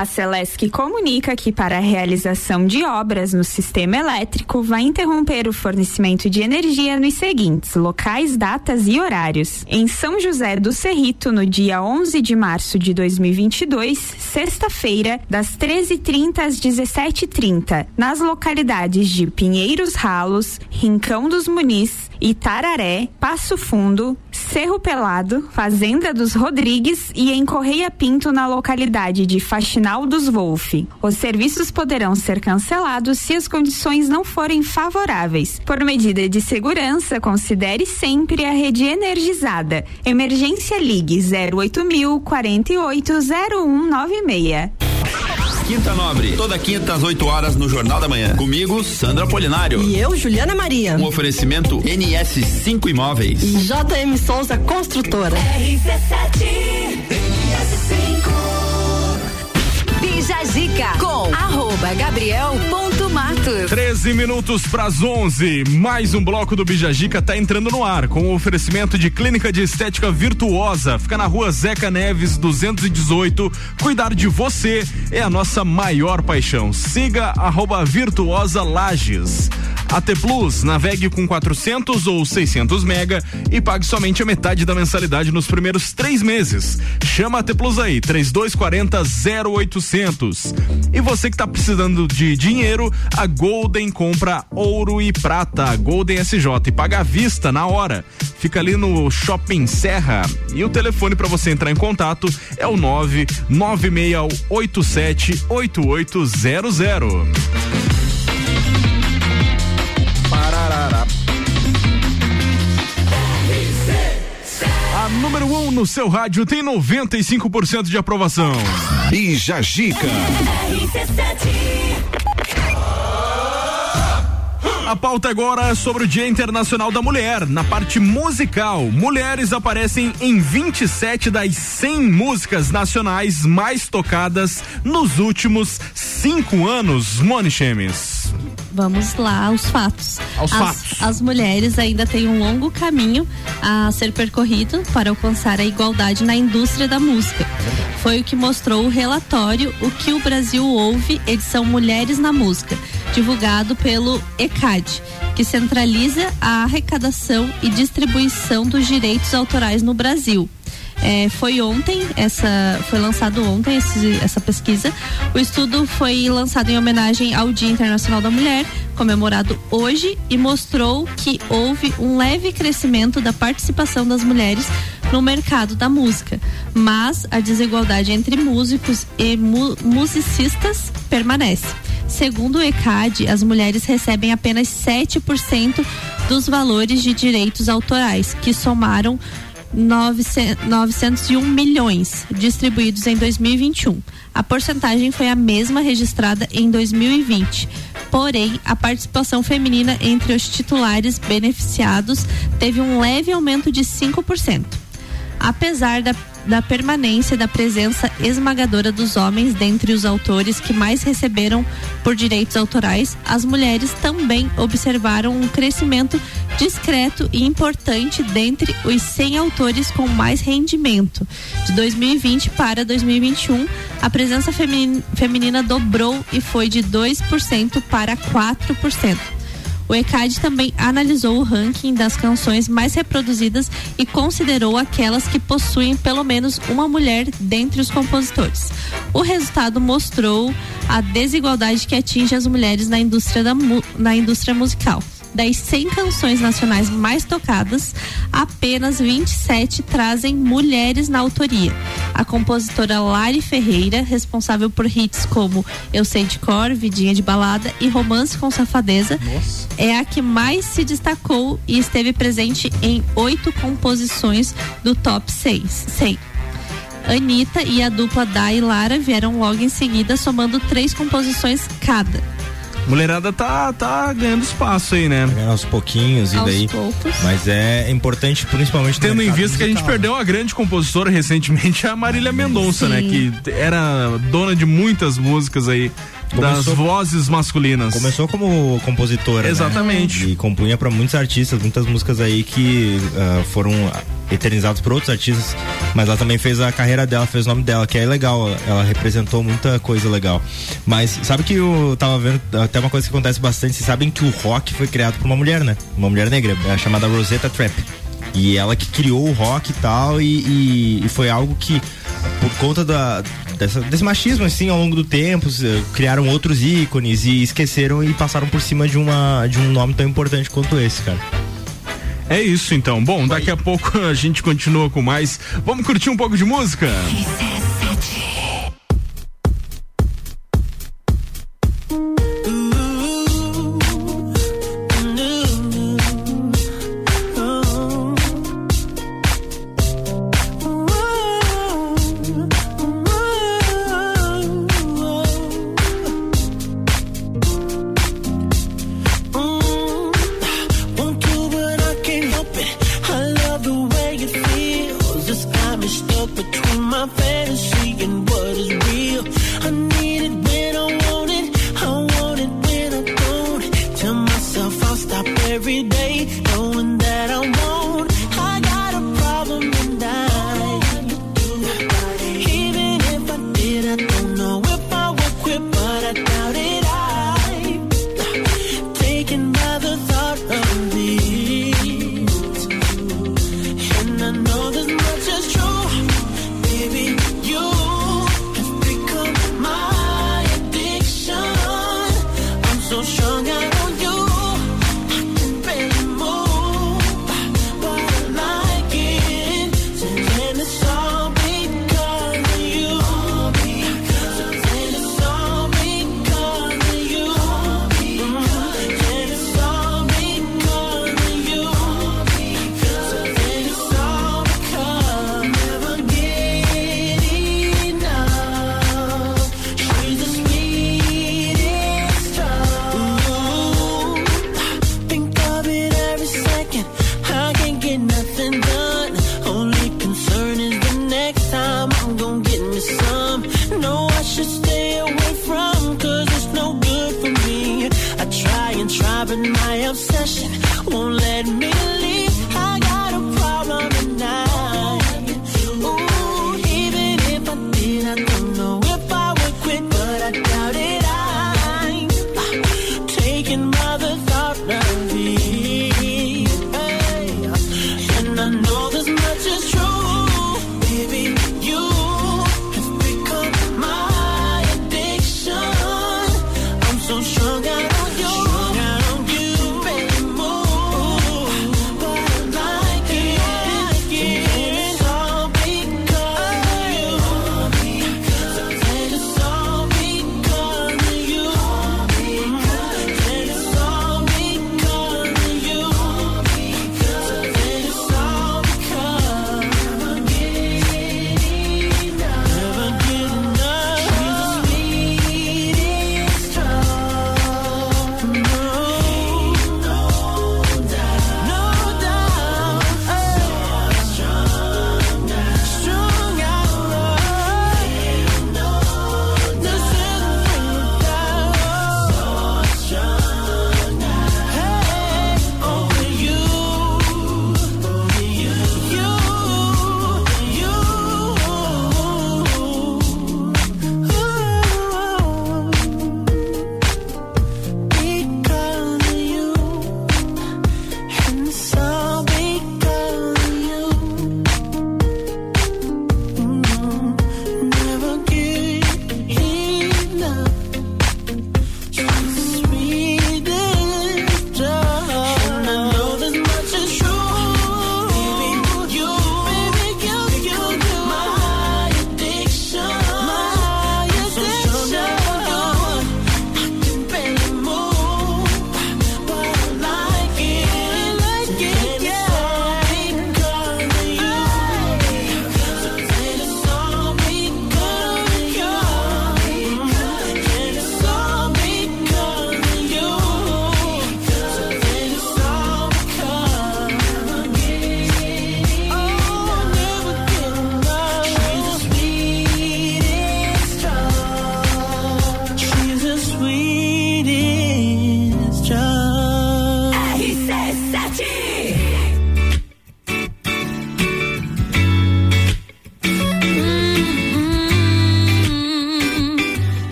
A Celesc comunica que para a realização de obras no sistema elétrico vai interromper o fornecimento de energia nos seguintes locais, datas e horários. Em São José do Cerrito, no dia 11 de março de 2022, sexta-feira, das 13h30 às 17h30, nas localidades de Pinheiros Ralos, Rincão dos Muniz, Itararé, Passo Fundo, Cerro Pelado, Fazenda dos Rodrigues e em Correia Pinto, na localidade de Faxinal dos Wolf. Os serviços poderão ser cancelados se as condições não forem favoráveis. Por medida de segurança, considere sempre a rede energizada. Emergência Ligue 08000 480196. Quinta Nobre, toda quinta às 8 horas no Jornal da Manhã. Comigo, Sandra Polinário. E eu, Juliana Maria. Um oferecimento NS5 Imóveis. E JM Souza Construtora. Bija Zica com arroba Gabriel ponto Matos. 13 minutos para as 11. Mais um bloco do Bijagica tá entrando no ar com o oferecimento de Clínica de Estética Virtuosa. Fica na rua Zeca Neves 218. Cuidar de você é a nossa maior paixão. Siga arroba Virtuosa Lages. AT Plus, navegue com 400 ou 600 mega e pague somente a metade da mensalidade nos primeiros três meses. Chama a AT Plus aí, 3240 0800. E você que está precisando de dinheiro, a Golden compra ouro e prata. Golden SJ e paga à vista na hora. Fica ali no Shopping Serra. E o telefone para você entrar em contato é o 99687 8800. Número 1 no seu rádio tem 95% de aprovação. Bija Gica. A pauta agora é sobre o Dia Internacional da Mulher. Na parte musical, mulheres aparecem em 27 das 100 músicas nacionais mais tocadas nos últimos cinco anos. Moni Chemes. Vamos lá aos fatos. Aos as, fatos. As mulheres ainda têm um longo caminho a ser percorrido para alcançar a igualdade na indústria da música. Foi o que mostrou o relatório O que o Brasil ouve, edição Mulheres na Música, divulgado pelo ECAD, que centraliza a arrecadação e distribuição dos direitos autorais no Brasil. É, foi ontem, essa foi lançado ontem esse- essa pesquisa. O estudo foi lançado em homenagem ao Dia Internacional da Mulher, comemorado hoje, e mostrou que houve um leve crescimento da participação das mulheres no mercado da música, mas a desigualdade entre músicos e mu- musicistas permanece. Segundo o ECAD, as mulheres recebem apenas 7% dos valores de direitos autorais, que somaram 900 901 milhões distribuídos em 2021. A porcentagem foi a mesma registrada em 2020. Porém, a participação feminina entre os titulares beneficiados teve um leve aumento de 5%. Apesar da, da permanência da presença esmagadora dos homens dentre os autores que mais receberam por direitos autorais, as mulheres também observaram um crescimento discreto e importante dentre os 100 autores com mais rendimento. De 2020 para 2021, a presença femin- feminina dobrou e foi de 2% para 4%. O ECAD também analisou o ranking das canções mais reproduzidas e considerou aquelas que possuem pelo menos uma mulher dentre os compositores. O resultado mostrou a desigualdade que atinge as mulheres na indústria, da na indústria musical. Das 100 canções nacionais mais tocadas, apenas 27 trazem mulheres na autoria. A compositora Lari Ferreira, responsável por hits como Eu Sei de Cor, Vidinha de Balada e Romance com Safadeza, é a que mais se destacou e esteve presente em oito composições do top 6. 100. Anitta e a dupla Dai e Lara vieram logo em seguida, somando três composições cada. Mulherada tá, tá ganhando espaço aí, né? Aos pouquinhos e daí. poucos. Mas é importante, principalmente no Tendo em vista que a gente musical, perdeu uma grande compositora recentemente, a Marília Mendonça, né? Que era dona de muitas músicas aí, das Começou- vozes masculinas. Começou como compositora. né? Exatamente. E compunha pra muitos artistas, muitas músicas aí que ah, foram eternizadas por outros artistas, mas ela também fez a carreira dela, fez o nome dela, que é legal, ela representou muita coisa legal. Mas sabe que eu tava vendo até uma coisa que acontece bastante, vocês sabem que o rock foi criado por uma mulher, né? Uma mulher negra, é chamada Rosetta Trap. E ela que criou o rock e tal, e, e- e foi algo que, por conta da, dessa- desse machismo, assim, ao longo do tempo, se- criaram outros ícones e esqueceram e passaram por cima de, uma, de um nome tão importante quanto esse, cara. É isso então. Bom, daqui a pouco a gente continua com mais. Vamos curtir um pouco de música?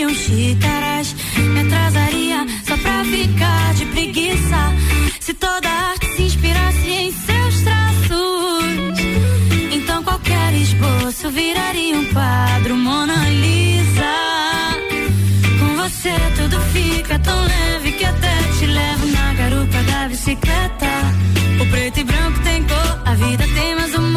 Virariam xícaras. Me atrasaria só pra ficar de preguiça. Se toda arte se inspirasse em seus traços, então qualquer esboço viraria um quadro Mona Lisa. Com você tudo fica tão leve que até te levo na garupa da bicicleta. O preto e branco tem cor, a vida tem mais humor.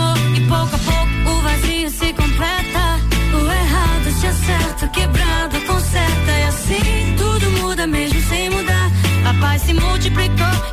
multiplicó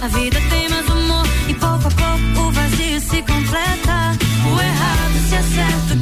a vida tem mais humor. E pouco a pouco o vazio se completa. O errado se acerta,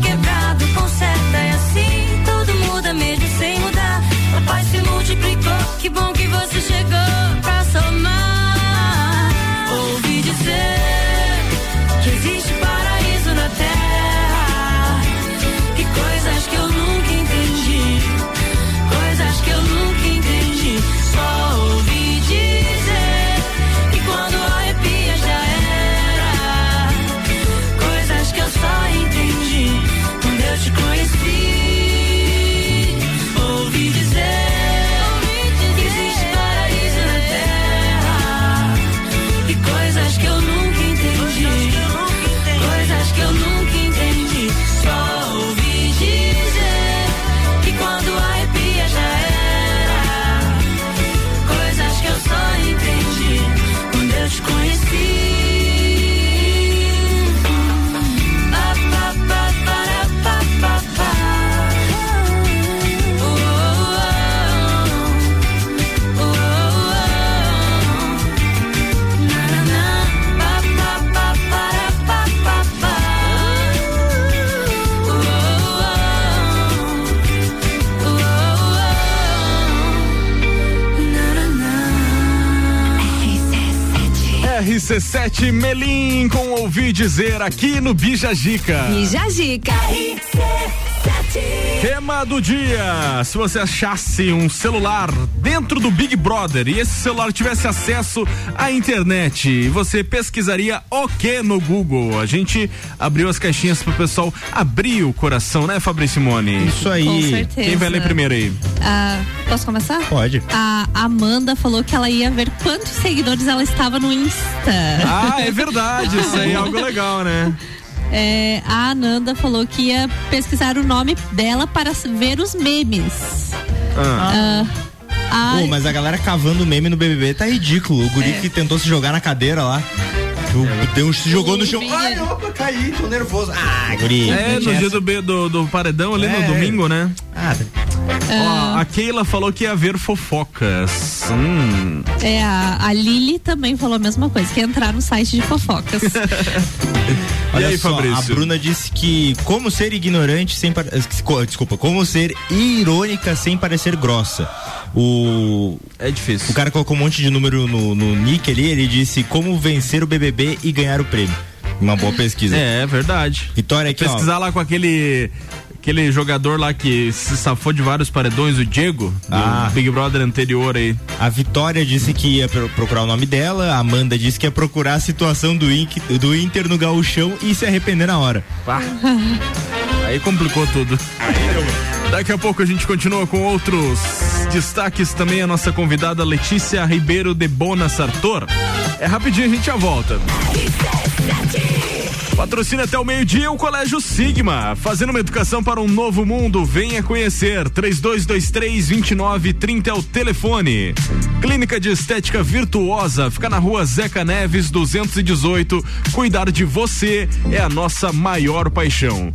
RC7 Melim com ouvi dizer aqui no Bijagica. Bijagica. Tema do dia: se você achasse um celular dentro do Big Brother e esse celular tivesse acesso à internet, você pesquisaria o que no Google? A gente abriu as caixinhas pro pessoal abrir o coração, né, Fabrício Simone? Isso aí. Com certeza. Quem vai ler primeiro aí? Ah, posso começar? Pode. A Amanda falou que ela ia ver quantos seguidores ela estava no Insta. Ah, é verdade, isso aí é algo legal, né? É, a Ananda falou que ia pesquisar o nome dela para ver os memes. Ah. Ah, Pô, mas a galera cavando meme no BBB tá ridículo. O guri É. que tentou se jogar na cadeira lá. o- Deu, um- se jogou no chão. Ai, opa, caí, tô nervoso. Ah, guri. É, no dia do, do, do paredão ali É. no domingo, né? Ah, Ó, a Keila falou que ia ver fofocas. Hum. é, a, a Lili também falou a mesma coisa, que ia entrar no site de fofocas. Olha E aí, só, Fabrício? a Bruna disse que como ser ignorante sem desculpa, como ser irônica sem parecer grossa. O é difícil. O cara colocou um monte de número no, no nick ali, ele disse como vencer o BBB e ganhar o prêmio. Uma boa pesquisa. É, é verdade. Vitória aqui, ó. Pesquisar lá com aquele aquele jogador lá que se safou de vários paredões, o Diego, do Ah. Big Brother anterior aí. A Vitória disse que ia pro- procurar o nome dela, a Amanda disse que ia procurar a situação do, Inc- do Inter no gauchão e se arrepender na hora. Pá. Aí complicou tudo. Daqui a pouco a gente continua com outros destaques também a nossa convidada Letícia Ribeiro de Bona Sartor. É rapidinho, a gente já volta. Patrocina até o meio-dia o Colégio Sigma, fazendo uma educação para um novo mundo. Venha conhecer. 3223-2930 é o telefone. Clínica de Estética Virtuosa, fica na rua Zeca Neves 218. Cuidar de você é a nossa maior paixão.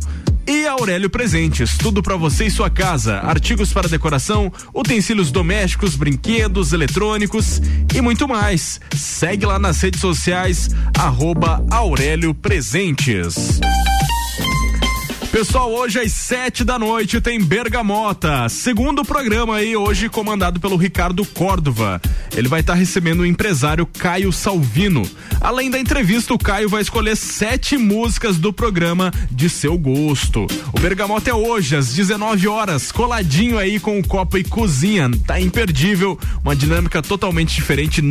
E Aurélio Presentes, tudo para você e sua casa, artigos para decoração, utensílios domésticos, brinquedos, eletrônicos e muito mais. Segue lá nas redes sociais, arroba Aurélio Presentes. Pessoal, hoje às sete da noite tem Bergamota, segundo programa aí, hoje comandado pelo Ricardo Córdova. Ele vai estar recebendo o empresário Caio Salvino. Além da entrevista, o Caio vai escolher sete músicas do programa de seu gosto. O Bergamota é hoje, às 19 horas, coladinho aí com o Copa e Cozinha. Tá imperdível, uma dinâmica totalmente diferente,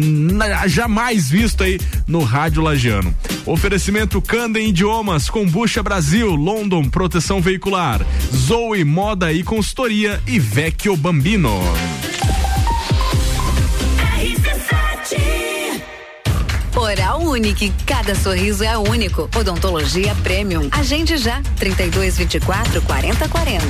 jamais visto aí no Rádio Lagiano. Oferecimento Candem Idiomas, Combucha Brasil, London, proteção veicular, Zoe Moda e Consultoria e Vecchio Bambino. Oral Unique, cada sorriso é único. Odontologia Premium. Agende já, 32 24 40 40.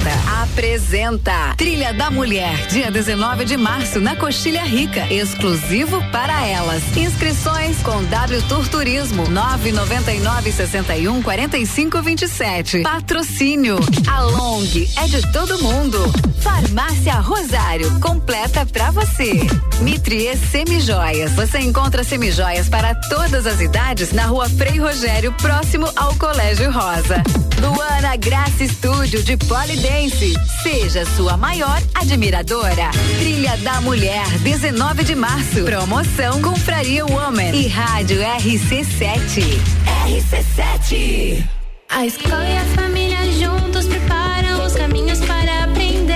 Apresenta Trilha da Mulher, dia 19 de março, na Coxilha Rica, exclusivo para elas. Inscrições com W Tour Turismo, 999 61 45 27. Patrocínio, a Long é de todo mundo. Farmácia Rosário, completa pra você. Mitrie Semijoias, você encontra semijoias para todas as idades na rua Frei Rogério, próximo ao Colégio Rosa. Luana Graça Estúdio de Polidense. Seja sua maior admiradora. Trilha da Mulher, 19 de março. Promoção Confraria Woman e Rádio RC7. RC7. A escola e a família juntos preparam os caminhos para aprender.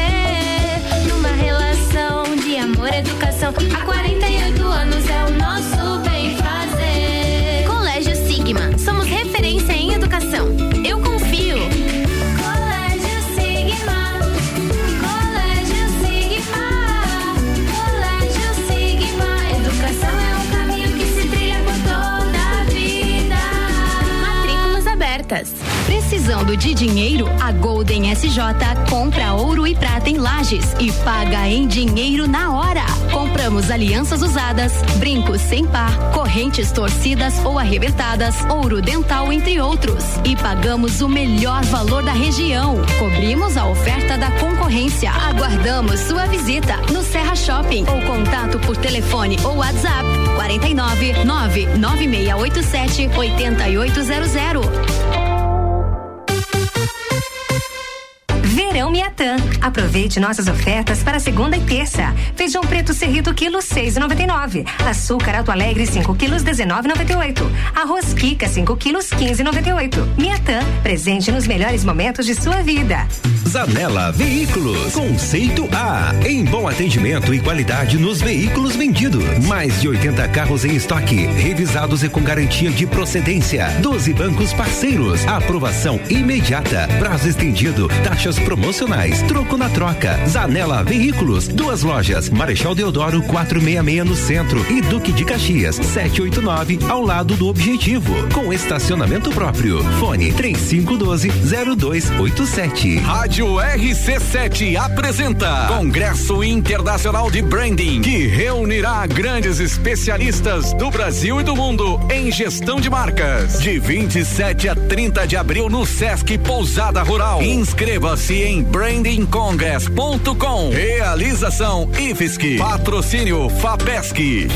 Numa relação de amor e educação. Há 48 SJ compra ouro e prata em lajes e paga em dinheiro na hora. Compramos alianças usadas, brincos sem par, correntes torcidas ou arrebentadas, ouro dental, entre outros. E pagamos o melhor valor da região. Cobrimos a oferta da concorrência. Aguardamos sua visita no Serra Shopping ou contato por telefone ou WhatsApp 49 99687 8800. Verão Miatã. Aproveite nossas ofertas para segunda e terça. Feijão preto serrito quilo 6,99. Açúcar Alto Alegre 5 quilos 19,98. Arroz Kika 5 quilos 15,98. Miatã, presente nos melhores momentos de sua vida. Zanela Veículos, conceito A, em bom atendimento e qualidade nos veículos vendidos. Mais de 80 carros em estoque, revisados e com garantia de procedência. 12 bancos parceiros, aprovação imediata, prazo estendido, taxas promocionais, troco na troca. Zanela Veículos, duas lojas, Marechal Deodoro 466 no centro e Duque de Caxias 789 ao lado do Objetivo, com estacionamento próprio. Fone 3512 0287. Rádio RC7 apresenta Congresso Internacional de Branding, que reunirá grandes especialistas do Brasil e do mundo em gestão de marcas. De 27 a 30 de abril no Sesc Pousada Rural. Inscreva-se em brandingcongress.com. Realização IFSC. Patrocínio FAPESC.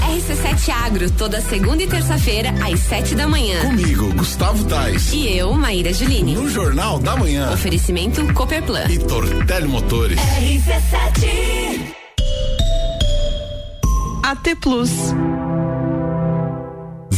RC7 Agro, toda segunda e terça-feira, às sete da manhã. Comigo, Gustavo Tais. E eu, Maíra Juline. No Jornal da Manhã. Oferecimento Cooperplan. E Tortelli Motores. RC7. AT Plus.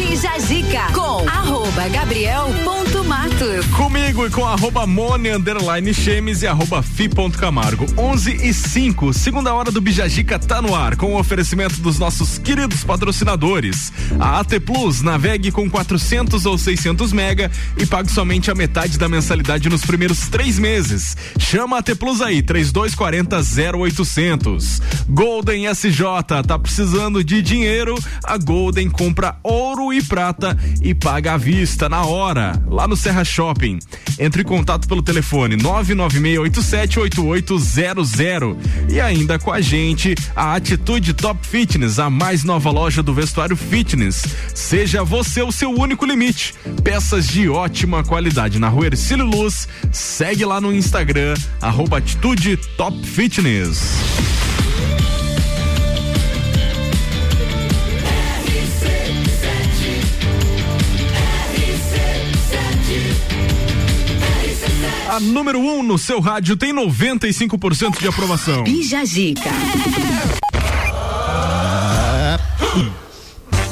Bija Zica com arroba Gabriel ponto Matos. Comigo e com arroba Mone underline Chemes e arroba Fi ponto Camargo. 11 e 5, segunda hora do Bijagica tá no ar com o oferecimento dos nossos queridos patrocinadores. A AT Plus navegue com 400 ou 600 mega e pague somente a metade da mensalidade nos primeiros três meses. Chama a AT Plus aí, 3240 0800. Golden SJ, tá precisando de dinheiro? A Golden compra ouro e prata e paga à vista na hora, lá no Serra Shopping. Entre em contato pelo telefone 996878800 e ainda com a gente a Atitude Top Fitness, a mais nova loja do vestuário fitness. Seja você o seu único limite. Peças de ótima qualidade na rua Ercílio Luz. Segue lá no Instagram, arroba A número 1 um no seu rádio tem 95% de aprovação. Bija Gica.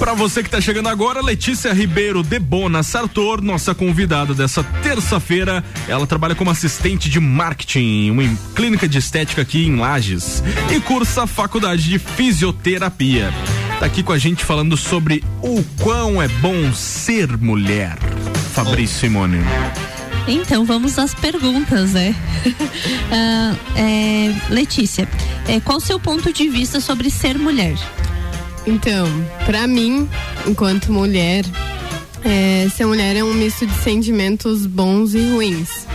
Para você que tá chegando agora, Letícia Ribeiro de Bona Sartor, nossa convidada dessa terça-feira. Ela trabalha como assistente de marketing, uma clínica de estética aqui em Lages e cursa a faculdade de fisioterapia. Tá aqui com a gente falando sobre o quão é bom ser mulher. Fabrício Simone. Então vamos às perguntas, né? Ah, é, Letícia, é, qual o seu ponto de vista sobre ser mulher? Então, pra mim, enquanto mulher, é, ser mulher é um misto de sentimentos bons e ruins.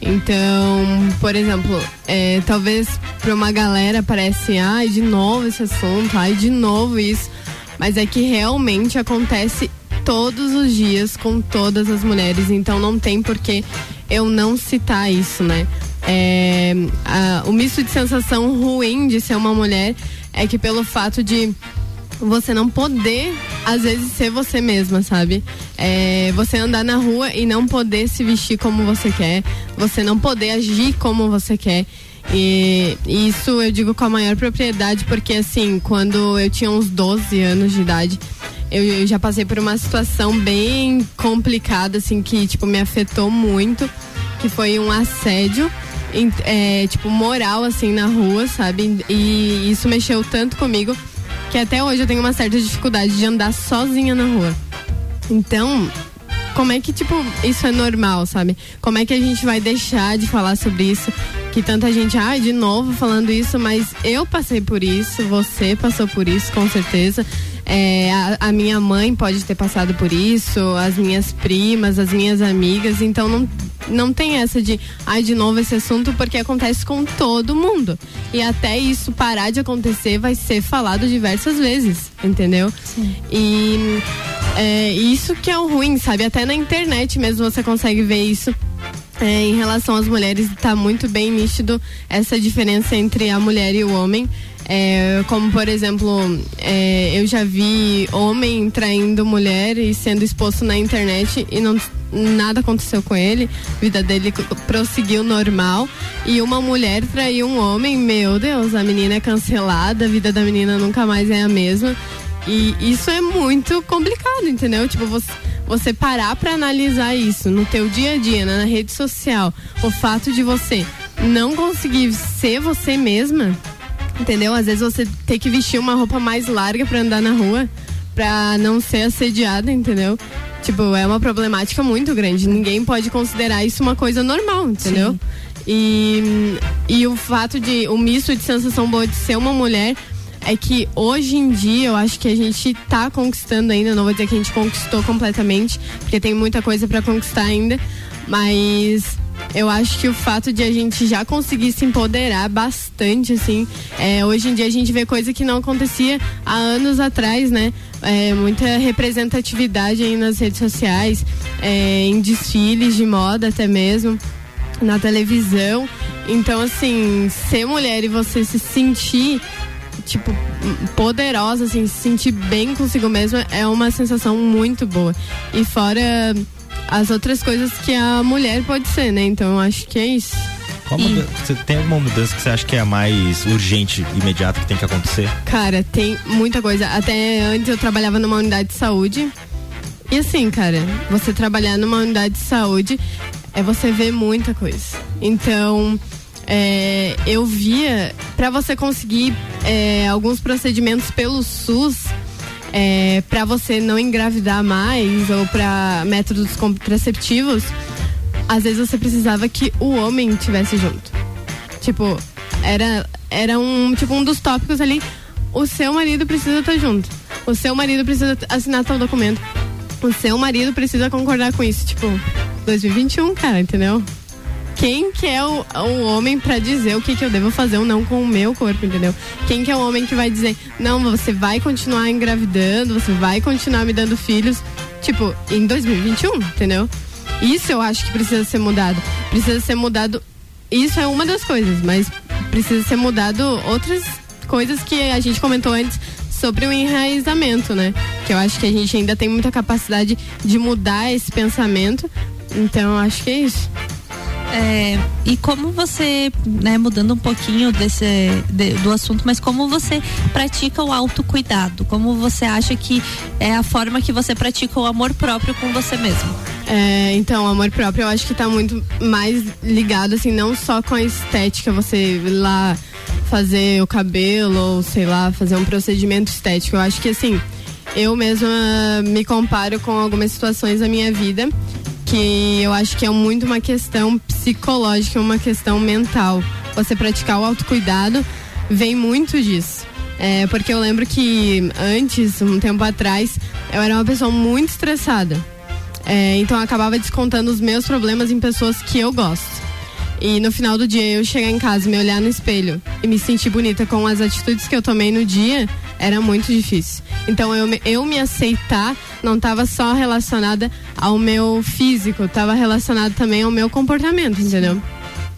Então, por exemplo, é, talvez pra uma galera parece, ai, de novo esse assunto, ai, de novo isso. Mas é que realmente acontece todos os dias com todas as mulheres, então não tem por que eu não citar isso, né? É, a- o misto de sensação ruim de ser uma mulher é que pelo fato de você não poder, às vezes, ser você mesma, sabe? É, você andar na rua e não poder se vestir como você quer, você não poder agir como você quer. E isso eu digo com a maior propriedade, porque assim, quando eu tinha uns 12 anos de idade, eu, eu já passei por uma situação bem complicada, assim, que tipo, me afetou muito, que foi um assédio. é, tipo, moral, assim, na rua, sabe? E isso mexeu tanto comigo que até hoje eu tenho uma certa dificuldade de andar sozinha na rua. Então, como é que, tipo, isso é normal, sabe? Como é que a gente vai deixar de falar sobre isso? Que tanta gente, ai, de novo falando isso, mas eu passei por isso, você passou por isso, com certeza. É, a, a minha mãe pode ter passado por isso, as minhas primas, as minhas amigas, então não, não tem essa de, ai, de novo esse assunto, porque acontece com todo mundo. E até isso parar de acontecer vai ser falado diversas vezes, entendeu? E é, isso que é o ruim, sabe? Até na internet mesmo você consegue ver isso. É, em relação às mulheres, está muito bem nítido essa diferença entre a mulher e o homem. É, como, por exemplo, é, eu já vi homem traindo mulher e sendo exposto na internet e não, nada aconteceu com ele, a vida dele prosseguiu normal. E uma mulher traiu um homem, meu Deus, a menina é cancelada, a vida da menina nunca mais é a mesma. E isso é muito complicado, entendeu? Tipo, você, você parar pra analisar isso no teu dia a dia, né, na rede social, o fato de você não conseguir ser você mesma, entendeu? Às vezes você tem que vestir uma roupa mais larga pra andar na rua, pra não ser assediada, entendeu? Tipo, é uma problemática muito grande. Ninguém pode considerar isso uma coisa normal, entendeu? E, e o fato de o misto de sensação boa de ser uma mulher é que hoje em dia eu acho que a gente tá conquistando ainda, não vou dizer que a gente conquistou completamente, porque tem muita coisa para conquistar ainda, mas eu acho que o fato de a gente já conseguir se empoderar bastante, assim, é, hoje em dia a gente vê coisa que não acontecia há anos atrás, né? É, muita representatividade aí nas redes sociais, é, em desfiles de moda até mesmo na televisão. Então, assim, ser mulher e você se sentir, tipo, poderosa, assim, se sentir bem consigo mesma é uma sensação muito boa. E fora as outras coisas que a mulher pode ser, né? Então, eu acho que é isso. Você tem alguma mudança que você acha que é a mais urgente, imediata que tem que acontecer? Cara, tem muita coisa. Até antes eu trabalhava numa unidade de saúde. E assim, cara, você trabalhar numa unidade de saúde é você ver muita coisa. Então, é, eu via, para você conseguir é, alguns procedimentos pelo SUS, é, para você não engravidar mais ou para métodos contraceptivos, às vezes você precisava que o homem estivesse junto. Tipo, era, era um, tipo, um dos tópicos ali. O seu marido precisa estar junto. O seu marido precisa assinar tal documento. o seu marido precisa concordar com isso. Tipo, 2021, cara, entendeu? Quem que é o, o homem pra dizer o que, que eu devo fazer ou não com o meu corpo, entendeu? Quem que é o homem que vai dizer, não, você vai continuar engravidando, você vai continuar me dando filhos, tipo, em 2021, entendeu? Isso eu acho que precisa ser mudado. Precisa ser mudado. Isso é uma das coisas, mas precisa ser mudado outras coisas que a gente comentou antes sobre o enraizamento, né? Que eu acho que a gente ainda tem muita capacidade de mudar esse pensamento. Então, acho que é isso. É, e como você, né, mudando um pouquinho desse de- do assunto, mas como você pratica o autocuidado? Como você acha que é a forma que você pratica o amor próprio com você mesmo? É, então, o amor próprio eu acho que tá muito mais ligado, assim, não só com a estética, você ir lá fazer o cabelo ou, sei lá, fazer um procedimento estético. Eu acho que, assim, eu mesma me comparo com algumas situações da minha vida que eu acho que é muito uma questão psicológica, uma questão mental. Você praticar o autocuidado vem muito disso. É, porque eu lembro que antes, um tempo atrás, eu era uma pessoa muito estressada. É, então eu acabava descontando os meus problemas em pessoas que eu gosto. E no final do dia eu chegar em casa, me olhar no espelho e me sentir bonita com as atitudes que eu tomei no dia, era muito difícil. Então eu, eu me aceitar não estava só relacionada ao meu físico, estava relacionado também ao meu comportamento, entendeu?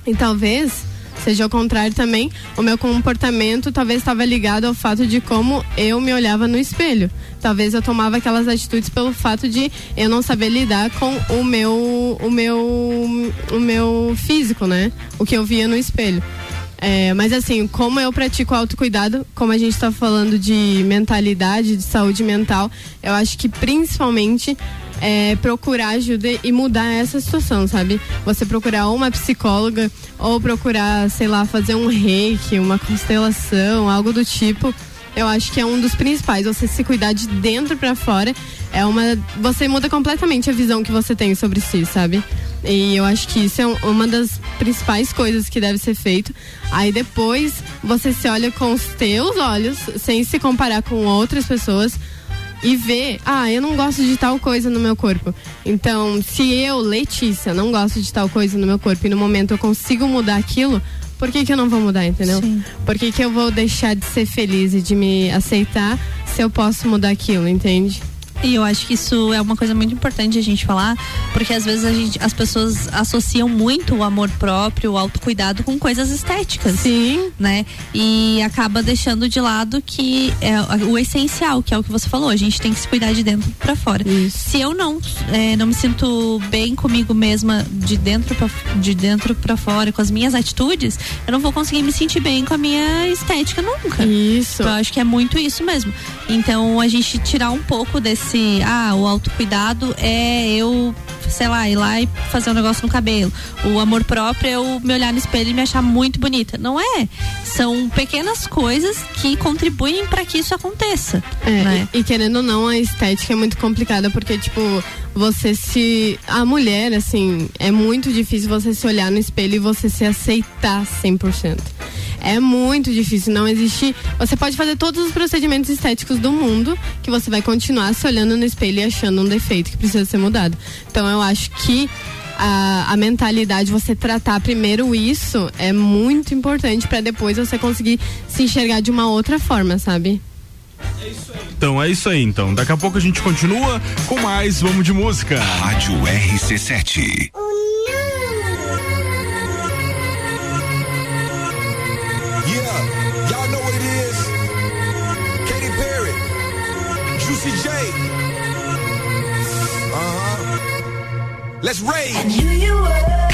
E talvez seja ao contrário também, o meu comportamento talvez estava ligado ao fato de como eu me olhava no espelho. Talvez eu tomava aquelas atitudes pelo fato de eu não saber lidar com o meu o meu o meu físico, né? O que eu via no espelho. É, mas assim, como eu pratico autocuidado, como a gente está falando de mentalidade, de saúde mental, eu acho que principalmente é procurar ajuda e mudar essa situação, sabe? Você procurar uma psicóloga ou procurar, sei lá, fazer um reiki, uma constelação, algo do tipo. Eu acho que é um dos principais. Você se cuidar de dentro pra fora é uma. Você muda completamente a visão que você tem sobre si, sabe? E eu acho que isso é um- uma das principais coisas que deve ser feito. Aí depois você se olha com os teus olhos, sem se comparar com outras pessoas e ver, ah, eu não gosto de tal coisa no meu corpo. Então, se eu, Letícia, não gosto de tal coisa no meu corpo e no momento eu consigo mudar aquilo, por que, que eu não vou mudar, entendeu? Por que, que eu vou deixar de ser feliz e de me aceitar se eu posso mudar aquilo, entende? E eu acho que isso é uma coisa muito importante a gente falar, porque às vezes a gente, as pessoas associam muito o amor próprio, o autocuidado com coisas estéticas. Sim. Né? E acaba deixando de lado que é o essencial, que é o que você falou, a gente tem que se cuidar de dentro pra fora. Se eu não é, não me sinto bem comigo mesma de dentro pra, de dentro para fora, com as minhas atitudes, eu não vou conseguir me sentir bem com a minha estética nunca. Isso. Então, eu acho que é muito isso mesmo. Então, a gente tirar um pouco desse, ah, o autocuidado é eu, sei lá, ir lá e fazer um negócio no cabelo. O amor próprio é eu me olhar no espelho e me achar muito bonita. Não é. São pequenas coisas que contribuem para que isso aconteça. É, né? e, e querendo ou não, a estética é muito complicada, porque, tipo, você se. A mulher, assim, é muito difícil você se olhar no espelho e você se aceitar 100%. É muito difícil, não existe. Você pode fazer todos os procedimentos estéticos do mundo, que você vai continuar se olhando no espelho e achando um defeito que precisa ser mudado. Então, eu acho que a, a mentalidade, você tratar primeiro isso, é muito importante para depois você conseguir se enxergar de uma outra forma, sabe? Então é isso aí, então. Daqui a pouco a gente continua com mais Vamos de Música. Rádio RC7. Let's rage. You were,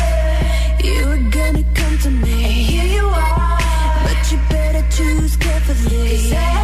you were gonna come to me. And here you are, but you better choose carefully.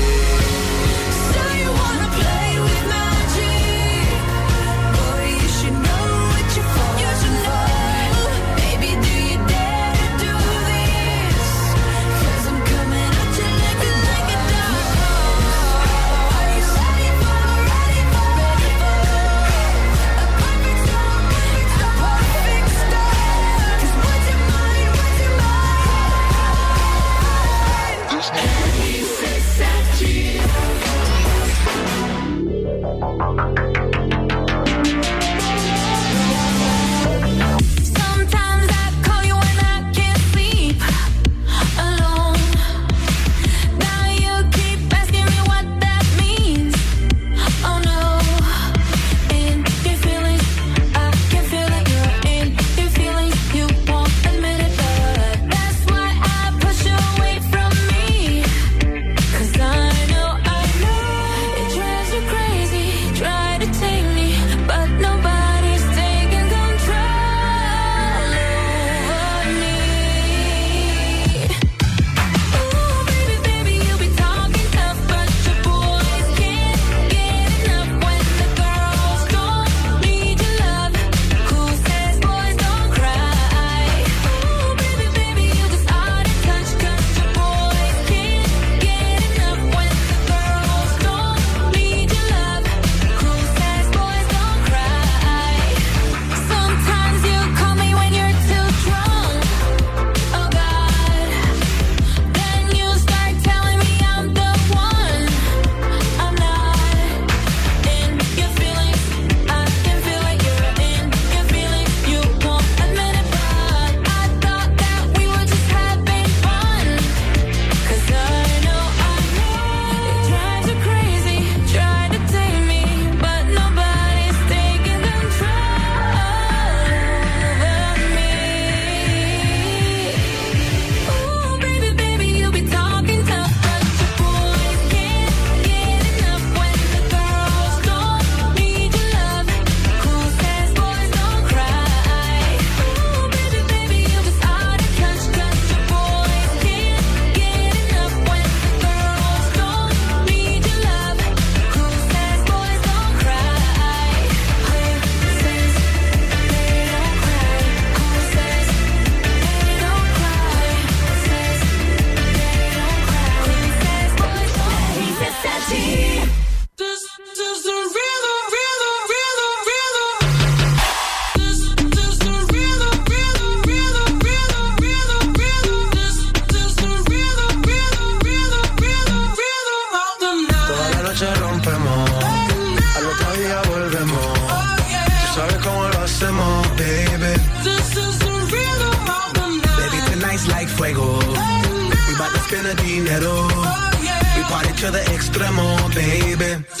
We dinero. Oh, yeah. We party to the extremo, baby.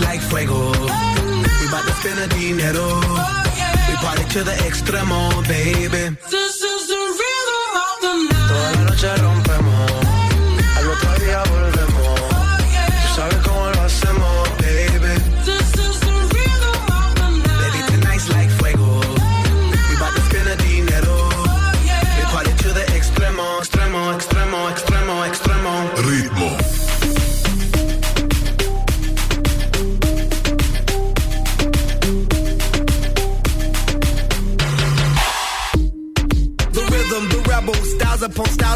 like fuego. Oh, no. We bout to spend the dinero. Oh, yeah. We party to the extremo, baby. So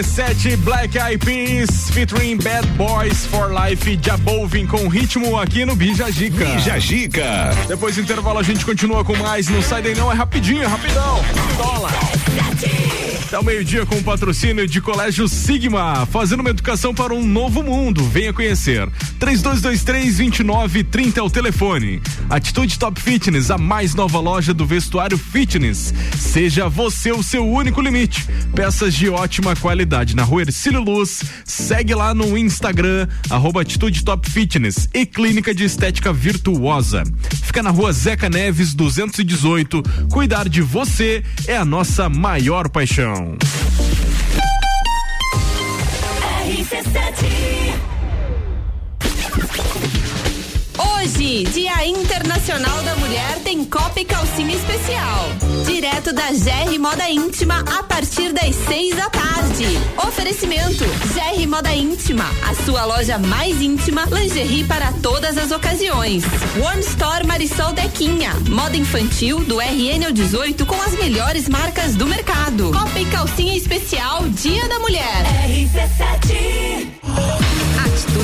RC7 Black Eyed Peas featuring Bad Boys for Life Jabovin com ritmo aqui no Bija Gica. Bija Gica. Depois do intervalo a gente continua com mais. Não sai daí não, é rapidinho, é rapidão. Dólar. Até o meio-dia com o patrocínio de Colégio Sigma, fazendo uma educação para um novo mundo. Venha conhecer. 3223-2930 é o telefone. Atitude Top Fitness, a mais nova loja do vestuário fitness. Seja você o seu único limite. Peças de ótima qualidade na rua Ercílio Luz. Segue lá no Instagram, arroba Atitude Top Fitness e Clínica de Estética Virtuosa. Fica na rua Zeca Neves 218. Cuidar de você é a nossa maior paixão. Hoje, Dia Internacional da Mulher, tem Copa e Calcinha Especial. Direto da GR Moda Íntima, a partir das seis da tarde. Oferecimento: GR Moda Íntima, a sua loja mais íntima, lingerie para todas as ocasiões. One Store Marisol Dequinha, moda infantil do RN ao 18 com as melhores marcas do mercado. Copa e Calcinha Especial, Dia da Mulher.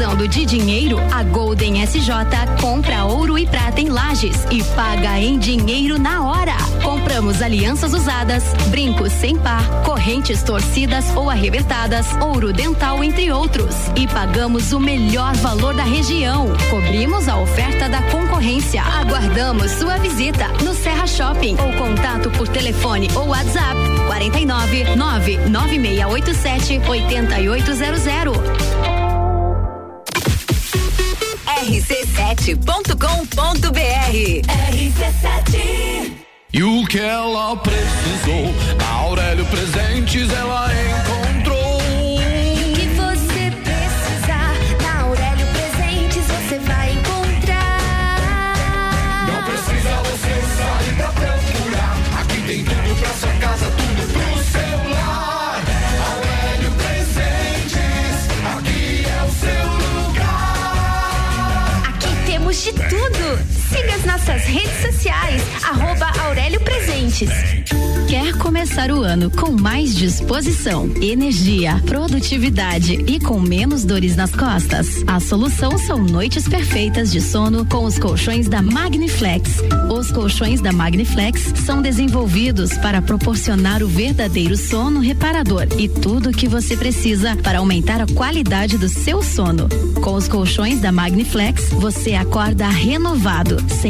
Precisando de dinheiro? A Golden SJ compra ouro e prata em lajes e paga em dinheiro na hora. Compramos alianças usadas, brincos sem par, correntes torcidas ou arrebentadas, ouro dental, entre outros. E pagamos o melhor valor da região. Cobrimos a oferta da concorrência. Aguardamos sua visita no Serra Shopping ou contato por telefone ou WhatsApp 49 99687 8800. rc7.com.br RC7 E o que ela precisou, Aurélio Presentes ela encontrou. de tudo nas nossas redes sociais, arroba Aurélio Presentes. Quer começar o ano com mais disposição, energia, produtividade e com menos dores nas costas? A solução são noites perfeitas de sono com os colchões da Magniflex. Os colchões da Magniflex são desenvolvidos para proporcionar o verdadeiro sono reparador e tudo o que você precisa para aumentar a qualidade do seu sono. Com os colchões da Magniflex, você acorda renovado, sem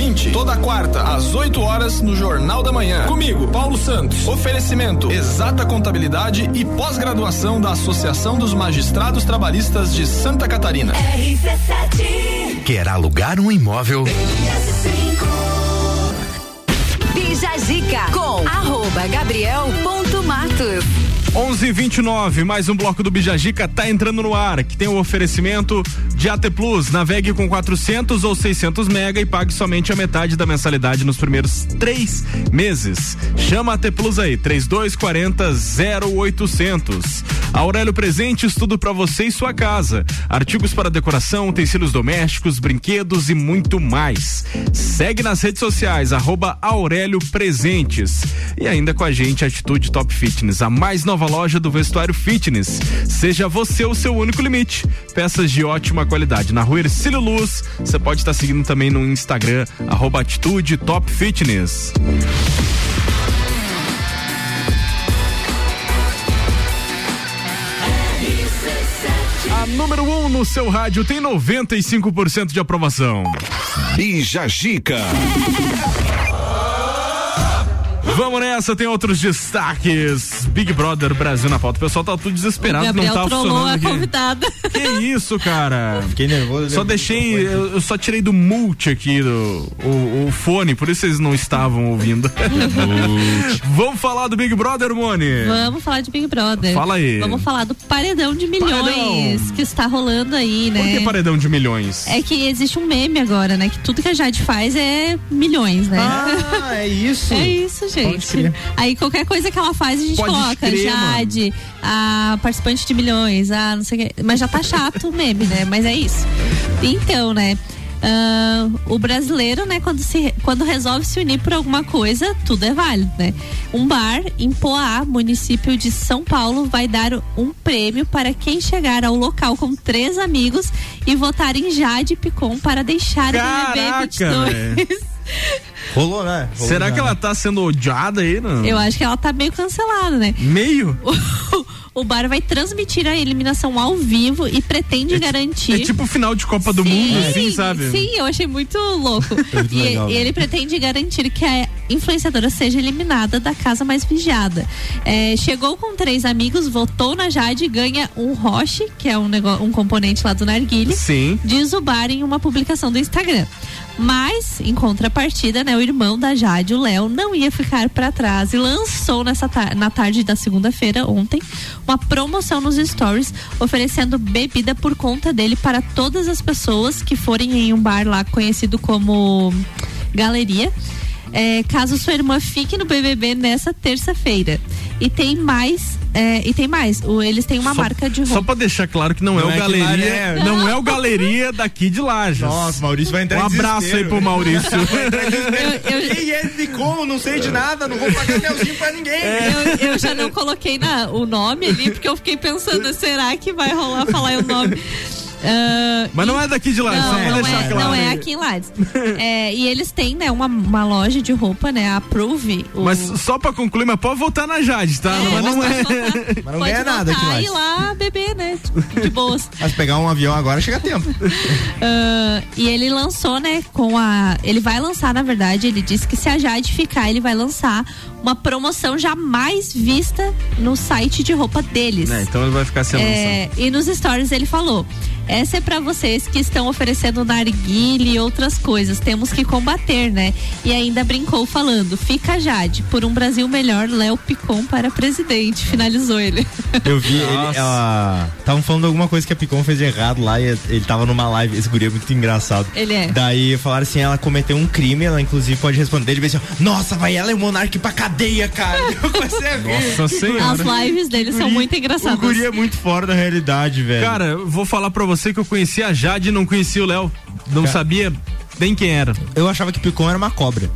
Direito do ouvinte, toda quarta, às 8 horas, no Jornal da Manhã. Comigo, Paulo Santos. Oferecimento: exata contabilidade e pós-graduação da Associação dos Magistrados Trabalhistas de Santa Catarina. Quer alugar um imóvel? Bija Zica com arroba Gabriel ponto Matos. 11:29 mais um bloco do Bijagica tá entrando no ar, que tem o oferecimento de AT Plus. Navegue com 400 ou 600 mega e pague somente a metade da mensalidade nos primeiros três meses. Chama AT Plus aí, 3240 0800. Aurélio Presentes, tudo para você e sua casa. Artigos para decoração, utensílios domésticos, brinquedos e muito mais. Segue nas redes sociais, arroba Aurélio Presentes. E ainda com a gente, Atitude Top Fitness, a mais nova loja do vestuário fitness. Seja você o seu único limite. Peças de ótima qualidade. Na rua Ercílio Luz, você pode estar seguindo também no Instagram, arroba Atitude Top Fitness. A número 1 um no seu rádio tem 95% de aprovação. Bija Gica. Vamos nessa, tem outros destaques. Big Brother Brasil na pauta. O pessoal tá tudo desesperado, não tá funcionando a aqui. convidada. Que isso, cara? Fiquei nervoso. Só deixei, eu, eu só tirei do multi aqui do, o, o fone, por isso vocês não estavam ouvindo. Vamos falar do Big Brother, Mone? Vamos falar de Big Brother. Fala aí. Vamos falar do paredão de milhões Paredão. que está rolando aí, né? Por que paredão de milhões? É que existe um meme agora, né? Que tudo que a Jade faz é milhões, né? Ah, é isso? É isso, Pode gente. Aí qualquer coisa que ela faz, a gente Pode coloca crer, Jade, a participante de milhões, a não sei o quê. Mas já tá chato o meme, né? Mas é isso. Então, né? ah, o brasileiro, né, quando, se, quando resolve se unir por alguma coisa, tudo é válido, né? Um bar em Poá, município de São Paulo, vai dar um prêmio para quem chegar ao local com três amigos e votar em Jade Picon para deixar o Caraca, 22. Rolou, né? Rolou Será já. que ela tá sendo odiada aí, não? Eu acho que ela tá meio cancelada, né? Meio? O bar vai transmitir a eliminação ao vivo e pretende garantir. É tipo final de Copa do Mundo, assim, sabe? Sim, eu achei muito louco. muito e, legal, e né? ele pretende garantir que a influenciadora seja eliminada da casa mais vigiada. É, chegou com três amigos, votou na Jade e ganha um Roche, que é um, negócio, um componente lá do Narguile. Sim. Diz o bar em uma publicação do Instagram. Mas, em contrapartida, né, o irmão da Jade, o Léo, não ia ficar para trás e lançou nessa tar na tarde da segunda-feira, ontem, uma promoção nos stories oferecendo bebida por conta dele para todas as pessoas que forem em um bar lá conhecido como Galeria. É, caso sua irmã fique no BBB nessa terça-feira. E tem mais, é, e tem mais. O- eles têm uma Só- marca de roupa. Só pra deixar claro que não, Não é é o lá galeria, é- não é o galeria daqui de Lages. Nossa, Maurício vai entrar Um em abraço aí pro Maurício. Em desespero. Quem é de como? Não sei de nada, não vou pagar anelzinho pra ninguém. Eu, eu já não coloquei na- o nome ali, porque eu fiquei pensando, será que vai rolar falar o nome? Ah, Mas não é daqui de lá, não, só pra não deixar é, claro. Não é aqui em Lages. É, e eles têm, né, uma, uma loja de roupa, né, a Approve. o- Mas só pra concluir, mas pode voltar na Jade, tá? mas não é. Mas não pode ganha nada aqui lá. e ir lá beber, né, de boas. Mas pegar um avião agora chega a tempo. Ah, e ele lançou, né, com a. Ele vai lançar, na verdade, ele disse que se a Jade ficar, ele vai lançar uma promoção jamais vista no site de roupa deles. É, então ele vai ficar sem É, e nos stories ele falou: essa é pra vocês que estão oferecendo narguile e outras coisas. Temos que combater, né? E ainda brincou falando: fica Jade, por um Brasil melhor, Léo Picon para presidente. Finalizou ele. Eu vi, ele. Estavam falando alguma coisa que a Picon fez de errado lá e ele tava numa live. Esse guri é muito engraçado. Ele é. Daí falaram assim: ela cometeu um crime, ela inclusive pode responder. Ele veio assim: Nossa, vai ela e o Monark pra cadeia, cara. Eu comecei a rir. Nossa senhora. As lives dele são muito O engraçadas. guri é muito fora da realidade, velho. Cara, eu vou falar pra você que eu conhecia a Jade e não conhecia o Léo. Não sabia nem quem era. eu achava que Picon era uma cobra.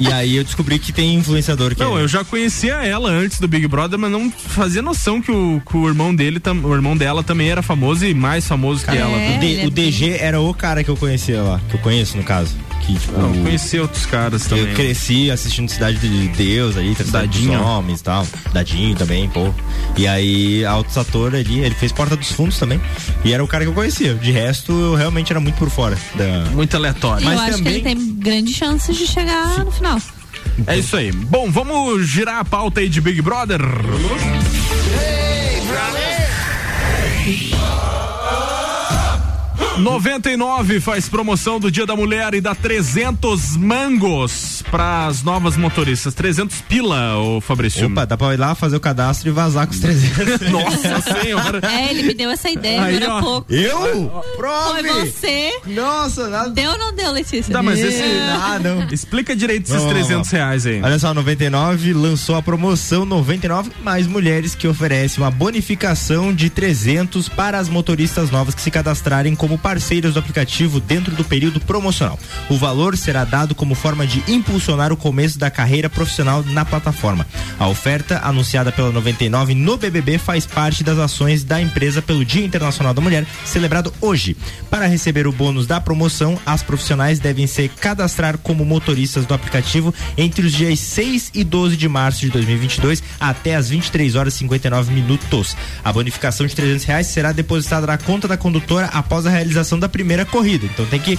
E aí eu descobri que tem influenciador que Não, é. eu já conhecia ela antes do Big Brother, mas não fazia noção que o, que o irmão dele, tam- o irmão dela também era famoso e mais famoso que ela. É, O, D- é o DG era o cara que eu conhecia lá, que eu conheço no caso. Que, tipo, Não, conhecia outros caras também. eu cresci assistindo Cidade de Deus aí, Cidade dos Dadinho. Homens e tal. Dadinho também, pô. E aí, altos ator ali, ele fez Porta dos Fundos também. E era o cara que eu conhecia. De resto, eu realmente era muito por fora. Da... Muito aleatório. eu mas acho também- que ele tem grandes chances de chegar no final. É isso aí. Bom, vamos girar a pauta aí de Big Brother. 99 faz promoção do Dia da Mulher e dá 300 mangos para as novas motoristas. 300 pila, ô Fabrício. Opa, dá pra ir lá fazer o cadastro e vazar com os 300. Nossa senhora. É, ele me deu essa ideia Aí, agora ó. pouco. Eu? Foi Prove! você. Nossa, nada. Deu ou não deu, Letícia? Tá, mas esse. Ah, não. Explica direito esses Vamos lá, 300 reais aí. Olha só, 99 lançou a promoção 99 mais mulheres que oferece uma bonificação de 300 para as motoristas novas que se cadastrarem como parceiras do aplicativo dentro do período promocional. O valor será dado como forma de impulsionar o começo da carreira profissional na plataforma. A oferta anunciada pela 99 no BBB faz parte das ações da empresa pelo Dia Internacional da Mulher, celebrado hoje. Para receber o bônus da promoção, as profissionais devem se cadastrar como motoristas do aplicativo entre os dias 6 e 12 de março de 2022 até as 23 horas e 59 minutos. A bonificação de 300 reais será depositada na conta da condutora após a realização da primeira corrida. Então tem que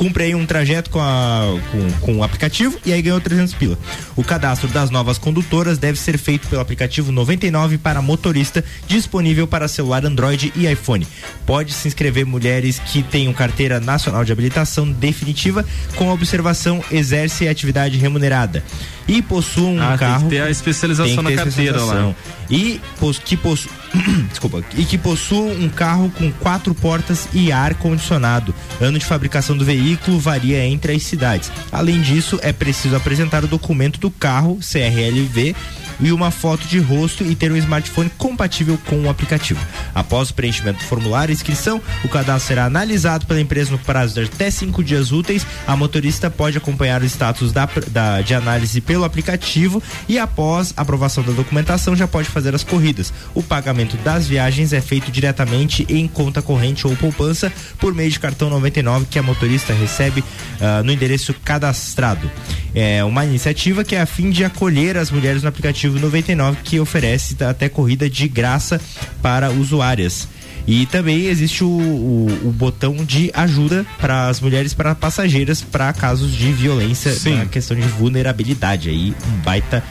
cumpre aí um trajeto com, a, com, com o aplicativo e aí ganhou 300 pila. O cadastro das novas condutoras deve ser feito pelo aplicativo 99 para motorista, disponível para celular Android e iPhone. Pode se inscrever mulheres que tenham carteira nacional de habilitação definitiva com observação exerce atividade remunerada e possuam um Ah, tem que carro ter a especialização na carteira lá. E que possu... Desculpa. E que possua um carro com quatro portas e ar condicionado. Ano de fabricação do veículo varia entre as cidades. Além disso, é preciso apresentar o documento do carro, CRLV, e uma foto de rosto e ter um smartphone compatível com o aplicativo. Após o preenchimento do formulário e inscrição, o cadastro será analisado pela empresa no prazo de até cinco dias úteis. A motorista pode acompanhar o status da, da- de análise pelo aplicativo e após aprovação da documentação já pode fazer as corridas. O pagamento das viagens é feito diretamente em conta corrente ou poupança por meio de cartão 99 que a motorista recebe ah, no endereço cadastrado. É uma iniciativa que é a fim de acolher as mulheres no aplicativo 99 que oferece até corrida de graça para usuárias. E também existe o, o- o botão de ajuda para as mulheres, para passageiras, para casos de violência, Sim. na questão de vulnerabilidade. Aí, um baita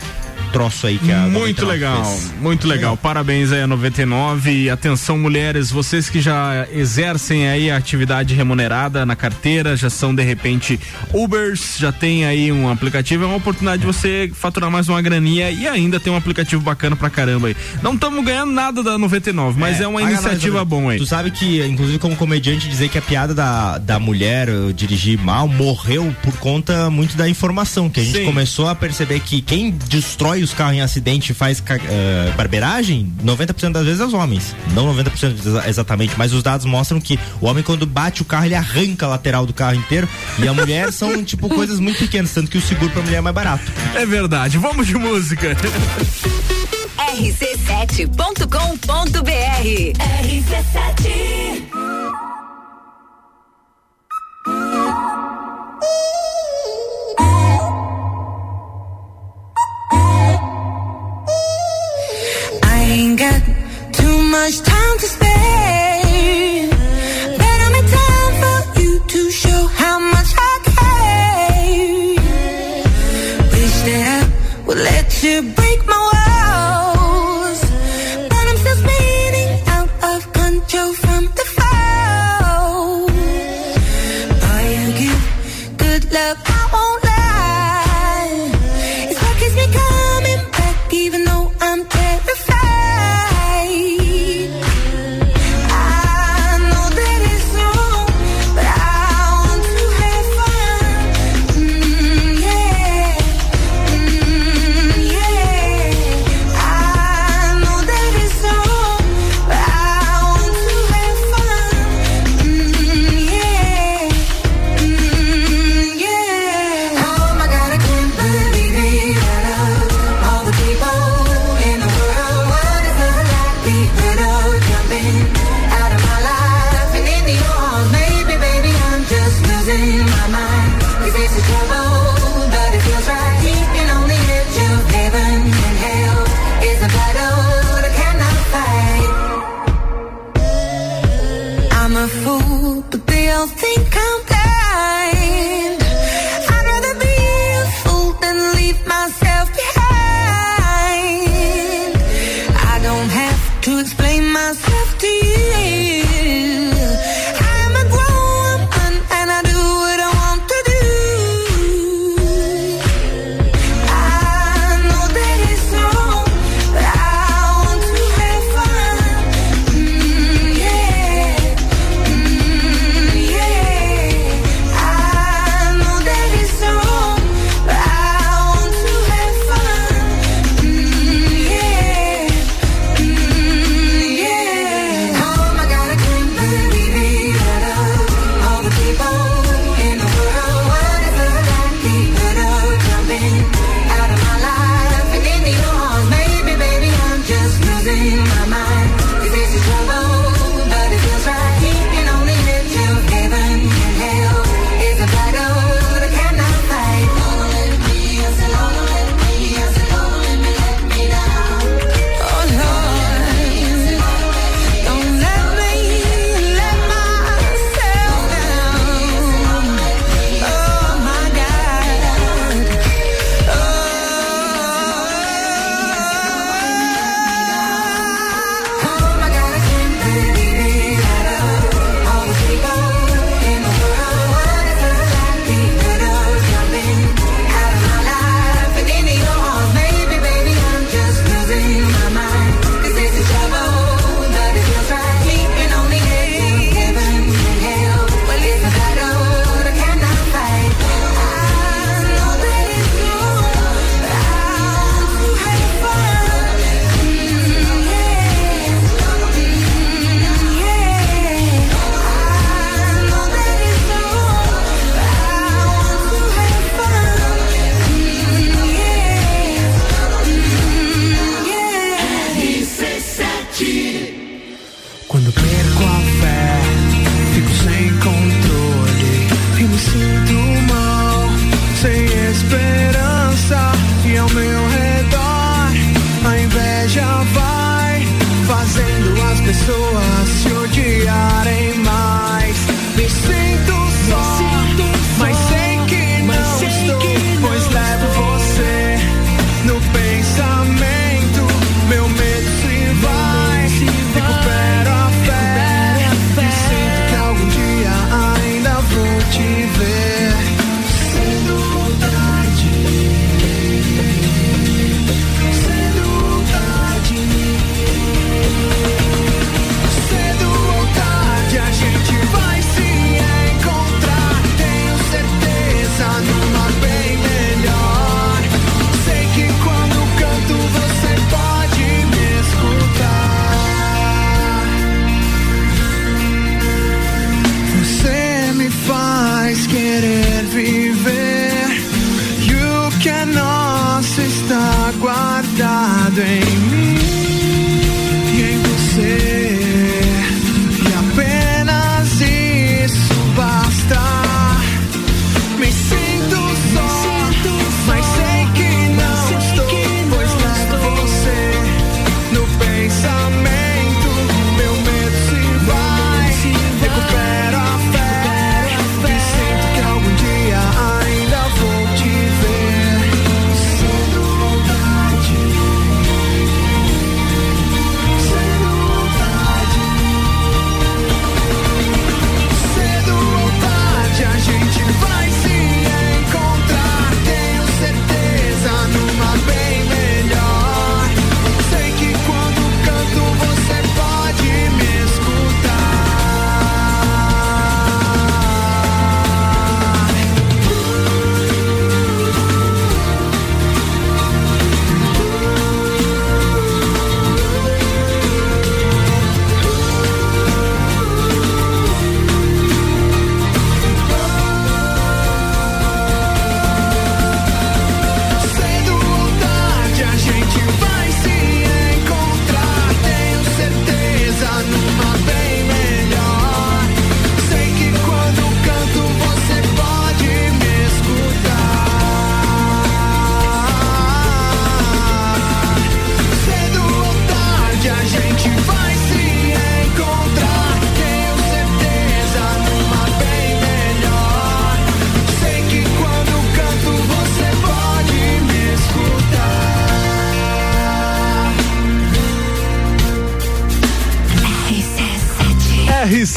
troço aí que a Muito 99 legal, fez. muito legal. Parabéns aí a 99 e atenção mulheres, vocês que já exercem aí a atividade remunerada na carteira, já são de repente Ubers, já tem aí um aplicativo, é uma oportunidade de você faturar mais uma graninha e ainda tem um aplicativo bacana pra caramba aí. Não estamos ganhando nada da 99, mas é, uma paga iniciativa bom aí. Tu sabe que, inclusive, como comediante, dizer que a piada da, da mulher dirigir mal morreu por conta muito da informação. Que a gente Sim. começou a perceber que quem destrói os carros em acidente e faz uh, barbeiragem, 90% das vezes é os homens. Não 90% exatamente, mas os dados mostram que o homem, quando bate o carro, ele arranca a lateral do carro inteiro. E a mulher são, tipo, coisas muito pequenas, tanto que o seguro pra mulher é mais barato. É verdade. Vamos de música. rc7.com.br RC7 Ooh. got too much time to spare.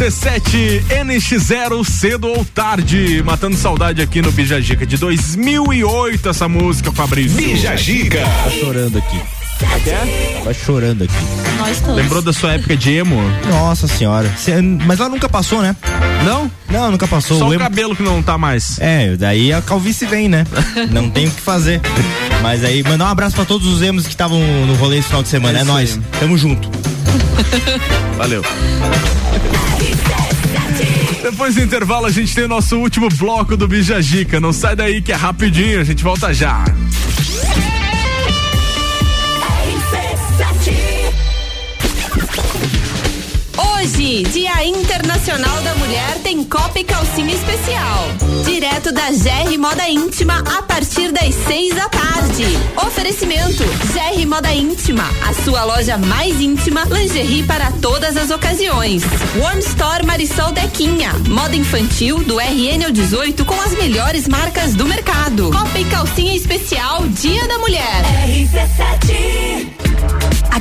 RC7 NX0 cedo ou tarde, matando saudade aqui no Bijagica de 2008 essa música, Fabrício. Bijagica. Tá chorando aqui. Tava chorando aqui. Nós todos. Lembrou da sua época de emo? Nossa senhora. Cê- mas ela nunca passou, né? Não? Não, nunca passou. Só o emo- cabelo que não tá mais. É, daí a calvície vem, né? Não tem o que fazer. Mas aí, mandar um abraço pra todos os emos que estavam no rolê esse final de semana. É É, aí. Tamo junto. Valeu. Depois do intervalo, a gente tem o nosso último bloco do Bijagica. Não sai daí que é rapidinho, a gente volta já. Hoje, Dia Internacional da Mulher, tem Copa e Calcinha Especial. Direto da GR Moda Íntima, a partir das seis da tarde. Oferecimento: GR Moda Íntima, a sua loja mais íntima, lingerie para todas as ocasiões. One Store Marisol Dequinha, moda infantil do RN ao 18 com as melhores marcas do mercado. Copa e Calcinha Especial, Dia da Mulher. A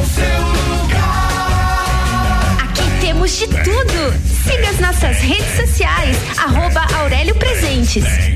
o seu lugar. Aqui temos de tudo. Siga as nossas redes sociais, arroba Aurélio Presentes.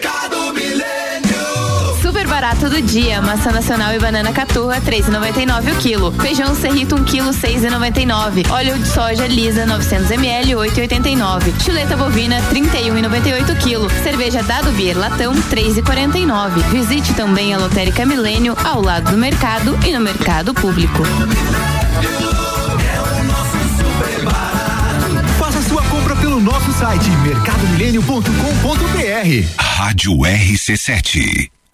Barato do dia, maçã nacional e banana caturra, 3,99 o quilo. Feijão serrito, 1 quilo, 6,99. Óleo de soja lisa, 900 ml, 8,89. Chuleta bovina, 31,98 quilo. Cerveja Dado Beer latão, 3,49. Visite também a Lotérica Milênio, ao lado do mercado e no mercado público. Faça sua compra pelo nosso site mercadomilênio.com.br. Rádio RC7.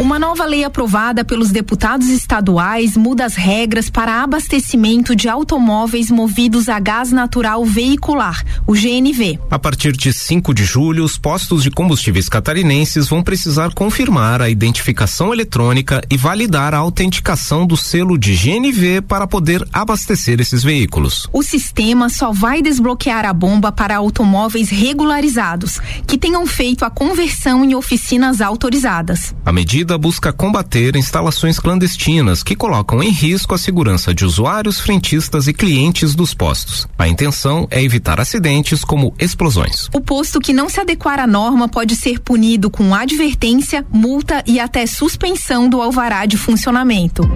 Uma nova lei aprovada pelos deputados estaduais muda as regras para abastecimento de automóveis movidos a gás natural veicular, o GNV. A partir de 5 de julho, os postos de combustíveis catarinenses vão precisar confirmar a identificação eletrônica e validar a autenticação do selo de GNV para poder abastecer esses veículos. O sistema só vai desbloquear a bomba para automóveis regularizados, que tenham feito a conversão em oficinas autorizadas. A medida busca combater instalações clandestinas que colocam em risco a segurança de usuários, frentistas e clientes dos postos. A intenção é evitar acidentes como explosões. O posto que não se adequar à norma pode ser punido com advertência, multa e até suspensão do alvará de funcionamento.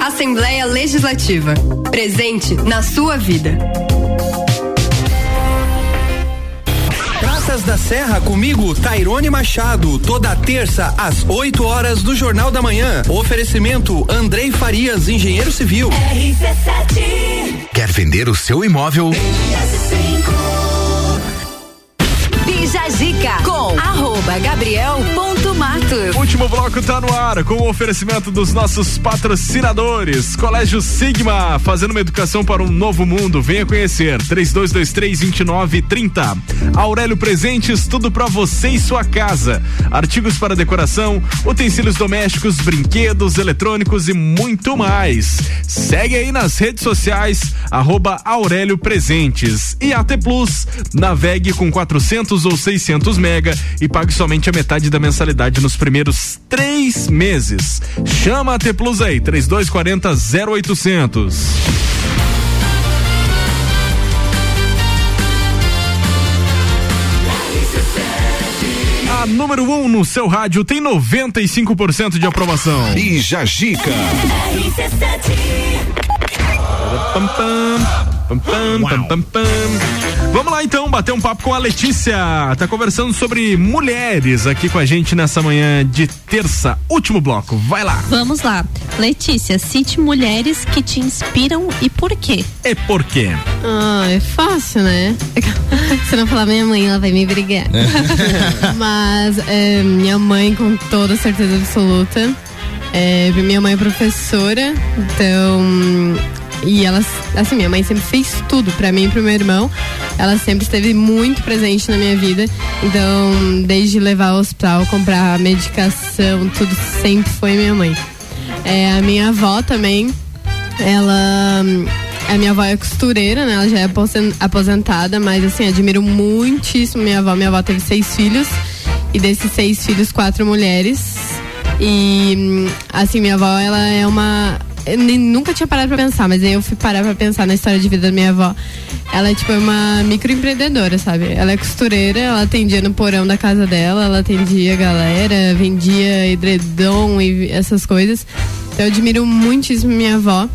Assembleia Legislativa. Presente na sua vida. Praças da Serra comigo, Tairone Machado, toda terça às 8 horas do Jornal da Manhã. Oferecimento Andrei Farias, engenheiro civil. Quer vender o seu imóvel? Bija Zica com arroba gabriel.matos. Último bloco tá no ar com o oferecimento dos nossos patrocinadores. Colégio Sigma, fazendo uma educação para um novo mundo. Venha conhecer. 3223-2930. Aurélio Presentes, tudo para você e sua casa. Artigos para decoração, utensílios domésticos, brinquedos, eletrônicos e muito mais. Segue aí nas redes sociais, arroba Aurélio Presentes. E AT Plus, navegue com 400 ou 600 mega e pague somente a metade da mensalidade nos primeiros três meses. Chama a AT Plus aí, 3240 0800. A número 1 um no seu rádio tem 95% de aprovação. E Jajica. Pam, pam, pam, pam. Vamos lá então, bater um papo com a Letícia. Tá conversando sobre mulheres aqui com a gente nessa manhã de terça, último bloco. Vai lá. Vamos lá. Letícia, cite mulheres que te inspiram e por quê? E por quê? Ah, é fácil, né? Se não falar minha mãe, ela vai me brigar. Mas é, minha mãe, com toda certeza absoluta. É, minha mãe é professora, então. E ela, assim, minha mãe sempre fez tudo pra mim e pro meu irmão. Ela sempre esteve muito presente na minha vida. Então, desde levar ao hospital, comprar medicação, tudo sempre foi minha mãe. É, a minha avó também, ela. A minha avó é costureira, né? Ela já é aposen- aposentada, mas assim, admiro muitíssimo minha avó. Minha avó teve seis filhos. E desses seis filhos, quatro mulheres. E assim, minha avó, ela é uma. Eu nem- nunca tinha parado pra pensar, mas aí eu fui parar pra pensar na história de vida da minha avó. Ela é tipo uma microempreendedora, sabe? Ela é costureira, ela atendia no porão da casa dela, ela atendia a galera, vendia edredom e essas coisas. Então eu admiro muitíssimo minha avó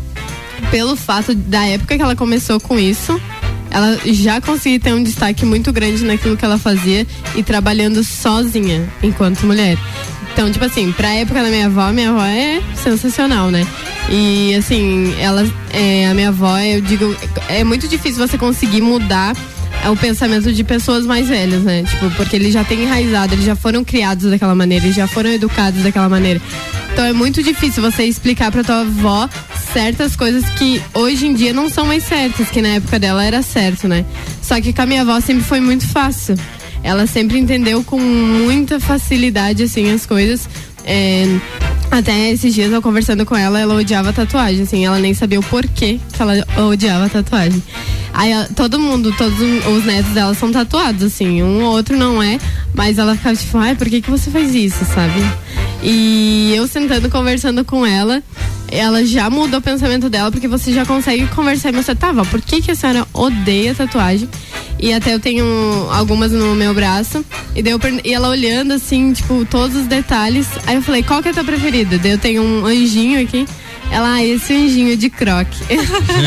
pelo fato da época que ela começou com isso, ela já conseguia ter um destaque muito grande naquilo que ela fazia e trabalhando sozinha enquanto mulher. Então, tipo assim, pra época da minha avó, minha avó é sensacional, né? E assim, ela, é, a minha avó, eu digo, é muito difícil você conseguir mudar o pensamento de pessoas mais velhas, né? Tipo, porque eles já têm enraizado, eles já foram criados daquela maneira, eles já foram educados daquela maneira. Então é muito difícil você explicar pra tua avó certas coisas que hoje em dia não são mais certas, que na época dela era certo, né? Só que com a minha avó sempre foi muito fácil. Ela sempre entendeu com muita facilidade, assim, as coisas. É, até esses dias eu conversando com ela, ela odiava tatuagem, assim, ela nem sabia o porquê que ela odiava tatuagem. Aí todo mundo, todos os netos dela são tatuados, assim, um ou outro não é, mas ela ficava tipo, ai, por que, que você faz isso, sabe? E eu sentando conversando com ela, ela já mudou o pensamento dela, porque você já consegue conversar e tá, vó, por que, que a senhora odeia tatuagem? E até eu tenho algumas no meu braço. E, daí eu per- e ela olhando assim, tipo, todos os detalhes. Aí eu falei, qual que é a tua preferida? Daí eu tenho um anjinho aqui. Ela, ah, esse anjinho de croque.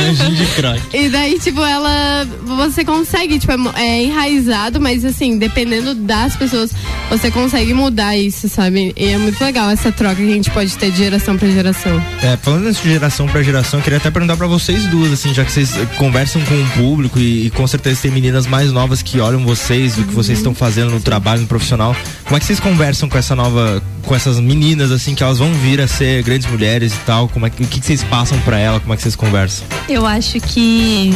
Anjinho de croque. E daí, tipo, ela. Você consegue, tipo, é é enraizado, mas assim, dependendo das pessoas, você consegue mudar isso, sabe? E é muito legal essa troca que a gente pode ter de geração pra geração. É, falando de geração pra geração, eu queria até perguntar pra vocês duas, assim, já que vocês eh, conversam com o público e, e com certeza tem meninas mais novas que olham vocês, o que vocês estão fazendo no trabalho, no profissional. Como é que vocês conversam com essa nova, com essas meninas, assim, que elas vão vir a ser grandes mulheres e tal? Como é que, o que, vocês passam pra ela? Como é que vocês conversam? Eu acho que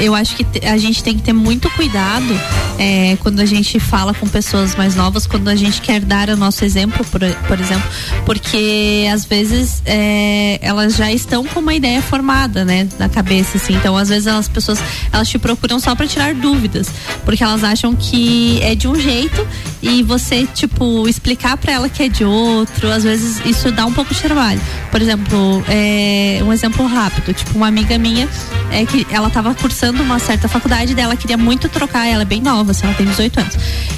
eu acho que a gente tem que ter muito cuidado é, quando a gente fala com pessoas mais novas, quando a gente quer dar o nosso exemplo, por, por exemplo, porque às vezes é, elas já estão com uma ideia formada, né, na cabeça, assim. Então, às vezes as pessoas elas te procuram só para tirar dúvidas, porque elas acham que é de um jeito e você tipo explicar para ela que é de outro. Às vezes isso dá um pouco de trabalho. Por exemplo, é, um exemplo rápido, tipo uma amiga minha é que ela tava cursando uma certa faculdade dela queria muito trocar, ela é bem nova, assim, ela tem 18 anos.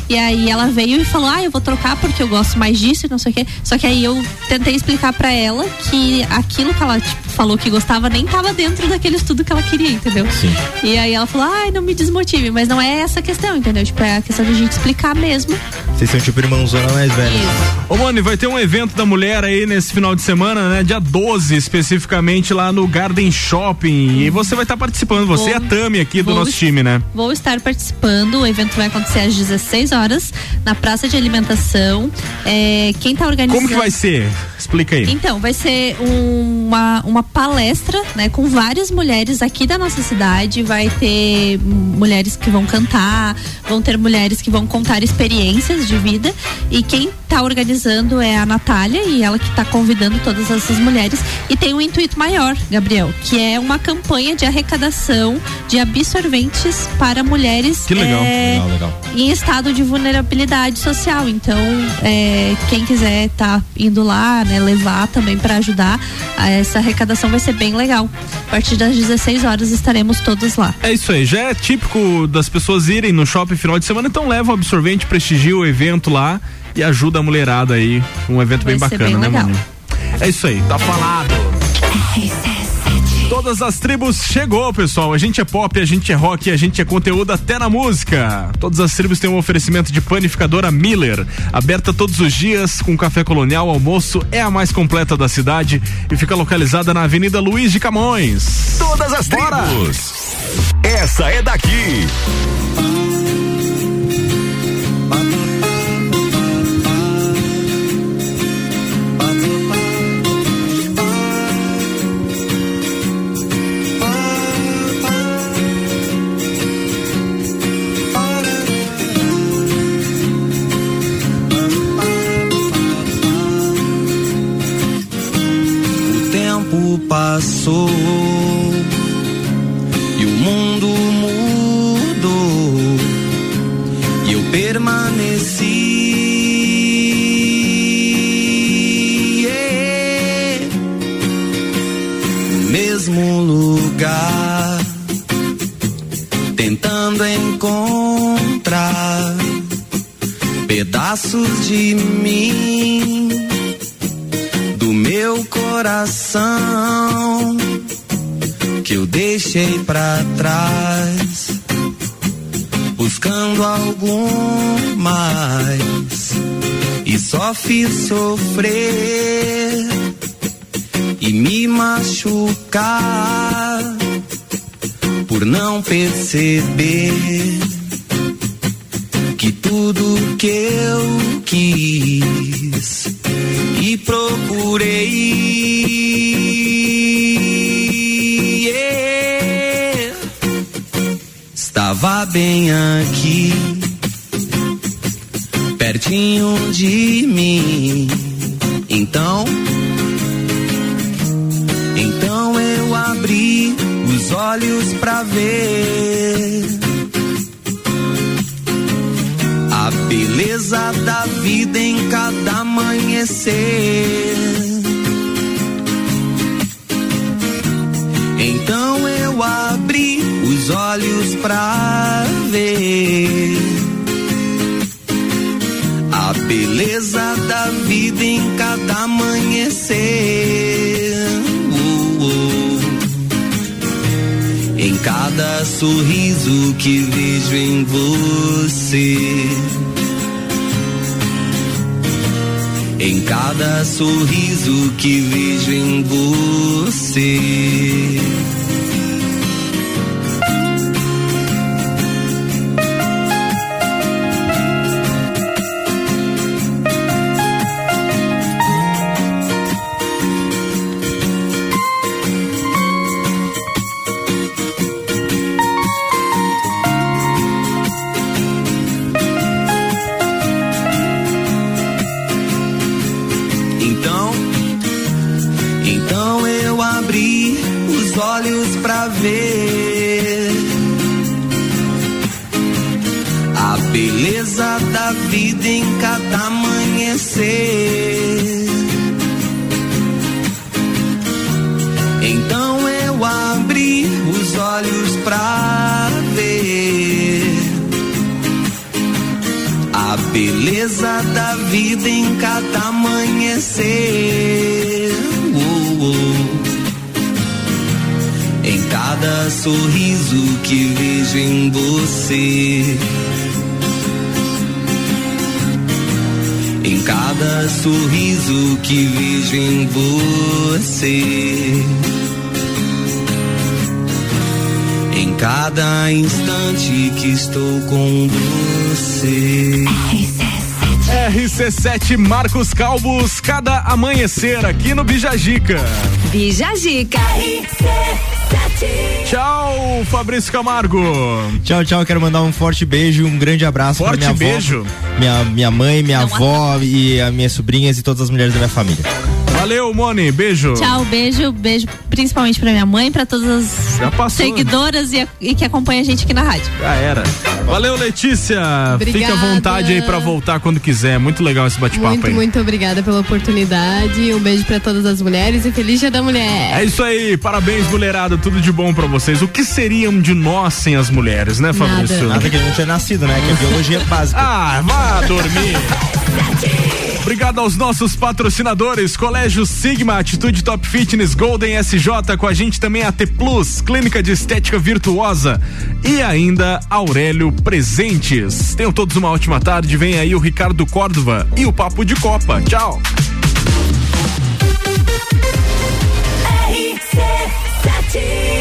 E aí ela veio e falou: Ah, eu vou trocar porque eu gosto mais disso e não sei o quê. Só que aí eu tentei explicar pra ela que aquilo que ela tipo, falou que gostava nem tava dentro daquele estudo que ela queria, entendeu? Sim. E aí ela falou: Ai, não me desmotive. Mas não é essa a questão, entendeu? Tipo, é a questão de a gente explicar mesmo. Vocês são tipo irmãozona mais velha. Ô, mano, e vai ter um evento da mulher aí nesse final de semana, né? Dia 12, especificamente lá no Garden Shopping. E você vai estar participando, você Vou- e a Tami aqui do nosso time, né? Vou estar participando. O evento vai acontecer às 16 horas na Praça de Alimentação. É, quem tá organizando. Como que vai ser? Explica aí. Então, vai ser um- uma, uma palestra, né, com várias mulheres aqui da nossa cidade. Vai ter mulheres que vão cantar, vão ter mulheres que vão contar experiências de vida. E quem tá organizando é a Natália e ela que tá convidando todas essas mulheres. E tem um intuito maior, Gabriel, que é uma campanha de arrecadação de absorventes para mulheres Que legal. é, Legal, legal. em estado de vulnerabilidade social. Então, é, quem quiser tá indo lá, né, levar também para ajudar, a essa arrecadação vai ser bem legal. A partir das 16 horas estaremos todos lá. É isso aí, já é típico das pessoas irem no shopping final de semana, então leva o absorvente, prestigia o evento lá e ajuda a mulherada aí. Um evento bem Vai ser bacana, bem né, legal. mano? É isso aí, tá falado. Todas as tribos chegou, pessoal. A gente é pop, a gente é rock, a gente é conteúdo até na música. Todas as tribos têm um oferecimento de panificadora Miller, aberta todos os dias com café colonial, almoço, é a mais completa da cidade e fica localizada na Avenida Luiz de Camões. Todas as Bora! tribos. Essa é daqui. Passou e o mundo mudou e eu permaneci. No mesmo lugar tentando encontrar pedaços de mim coração que eu deixei pra trás, buscando algo mais. E só fiz sofrer e me machucar por não perceber que tudo que eu quis e procurei. Estava bem aqui pertinho de mim. Então então eu abri os olhos pra ver beleza da vida em cada amanhecer. Então eu abri os olhos pra ver a beleza da vida em cada amanhecer. Uh, uh. Em cada sorriso que vejo em você. Em cada sorriso que vejo em você. Você. Em cada instante que estou com você. RC7 Marcos Calbos, cada amanhecer aqui no Bijagica. Bijagica. Tchau, Fabrício Camargo. Tchau, tchau. Quero mandar um forte beijo, um grande abraço Forte pra minha beijo? avó, minha, minha mãe, minha avó e as minhas sobrinhas e todas as mulheres da minha família. Valeu, Moni. Beijo. Tchau, beijo, beijo principalmente pra minha mãe, pra todas as passou, seguidoras e, e que acompanham a gente aqui na rádio. Já era. Valeu, Letícia. Obrigada. Fique à vontade aí pra voltar quando quiser. Muito legal esse bate-papo Muito, aí. muito obrigada pela oportunidade. Um beijo pra todas as mulheres e feliz dia da mulher. É isso aí, parabéns, mulherada, tudo de bom pra vocês. O que seriam de nós sem as mulheres, né, Fabrício? Nada que a gente tinha nascido, né? Que é biologia básica. Ah, vá dormir. Obrigado aos nossos patrocinadores, Colégio Sigma, Atitude Top Fitness, Golden SJ, com a gente também a T Plus, Clínica de Estética Virtuosa e ainda Aurélio Presentes. Tenham todos uma ótima tarde, vem aí o Ricardo Córdova e o Papo de Copa. Tchau. RC7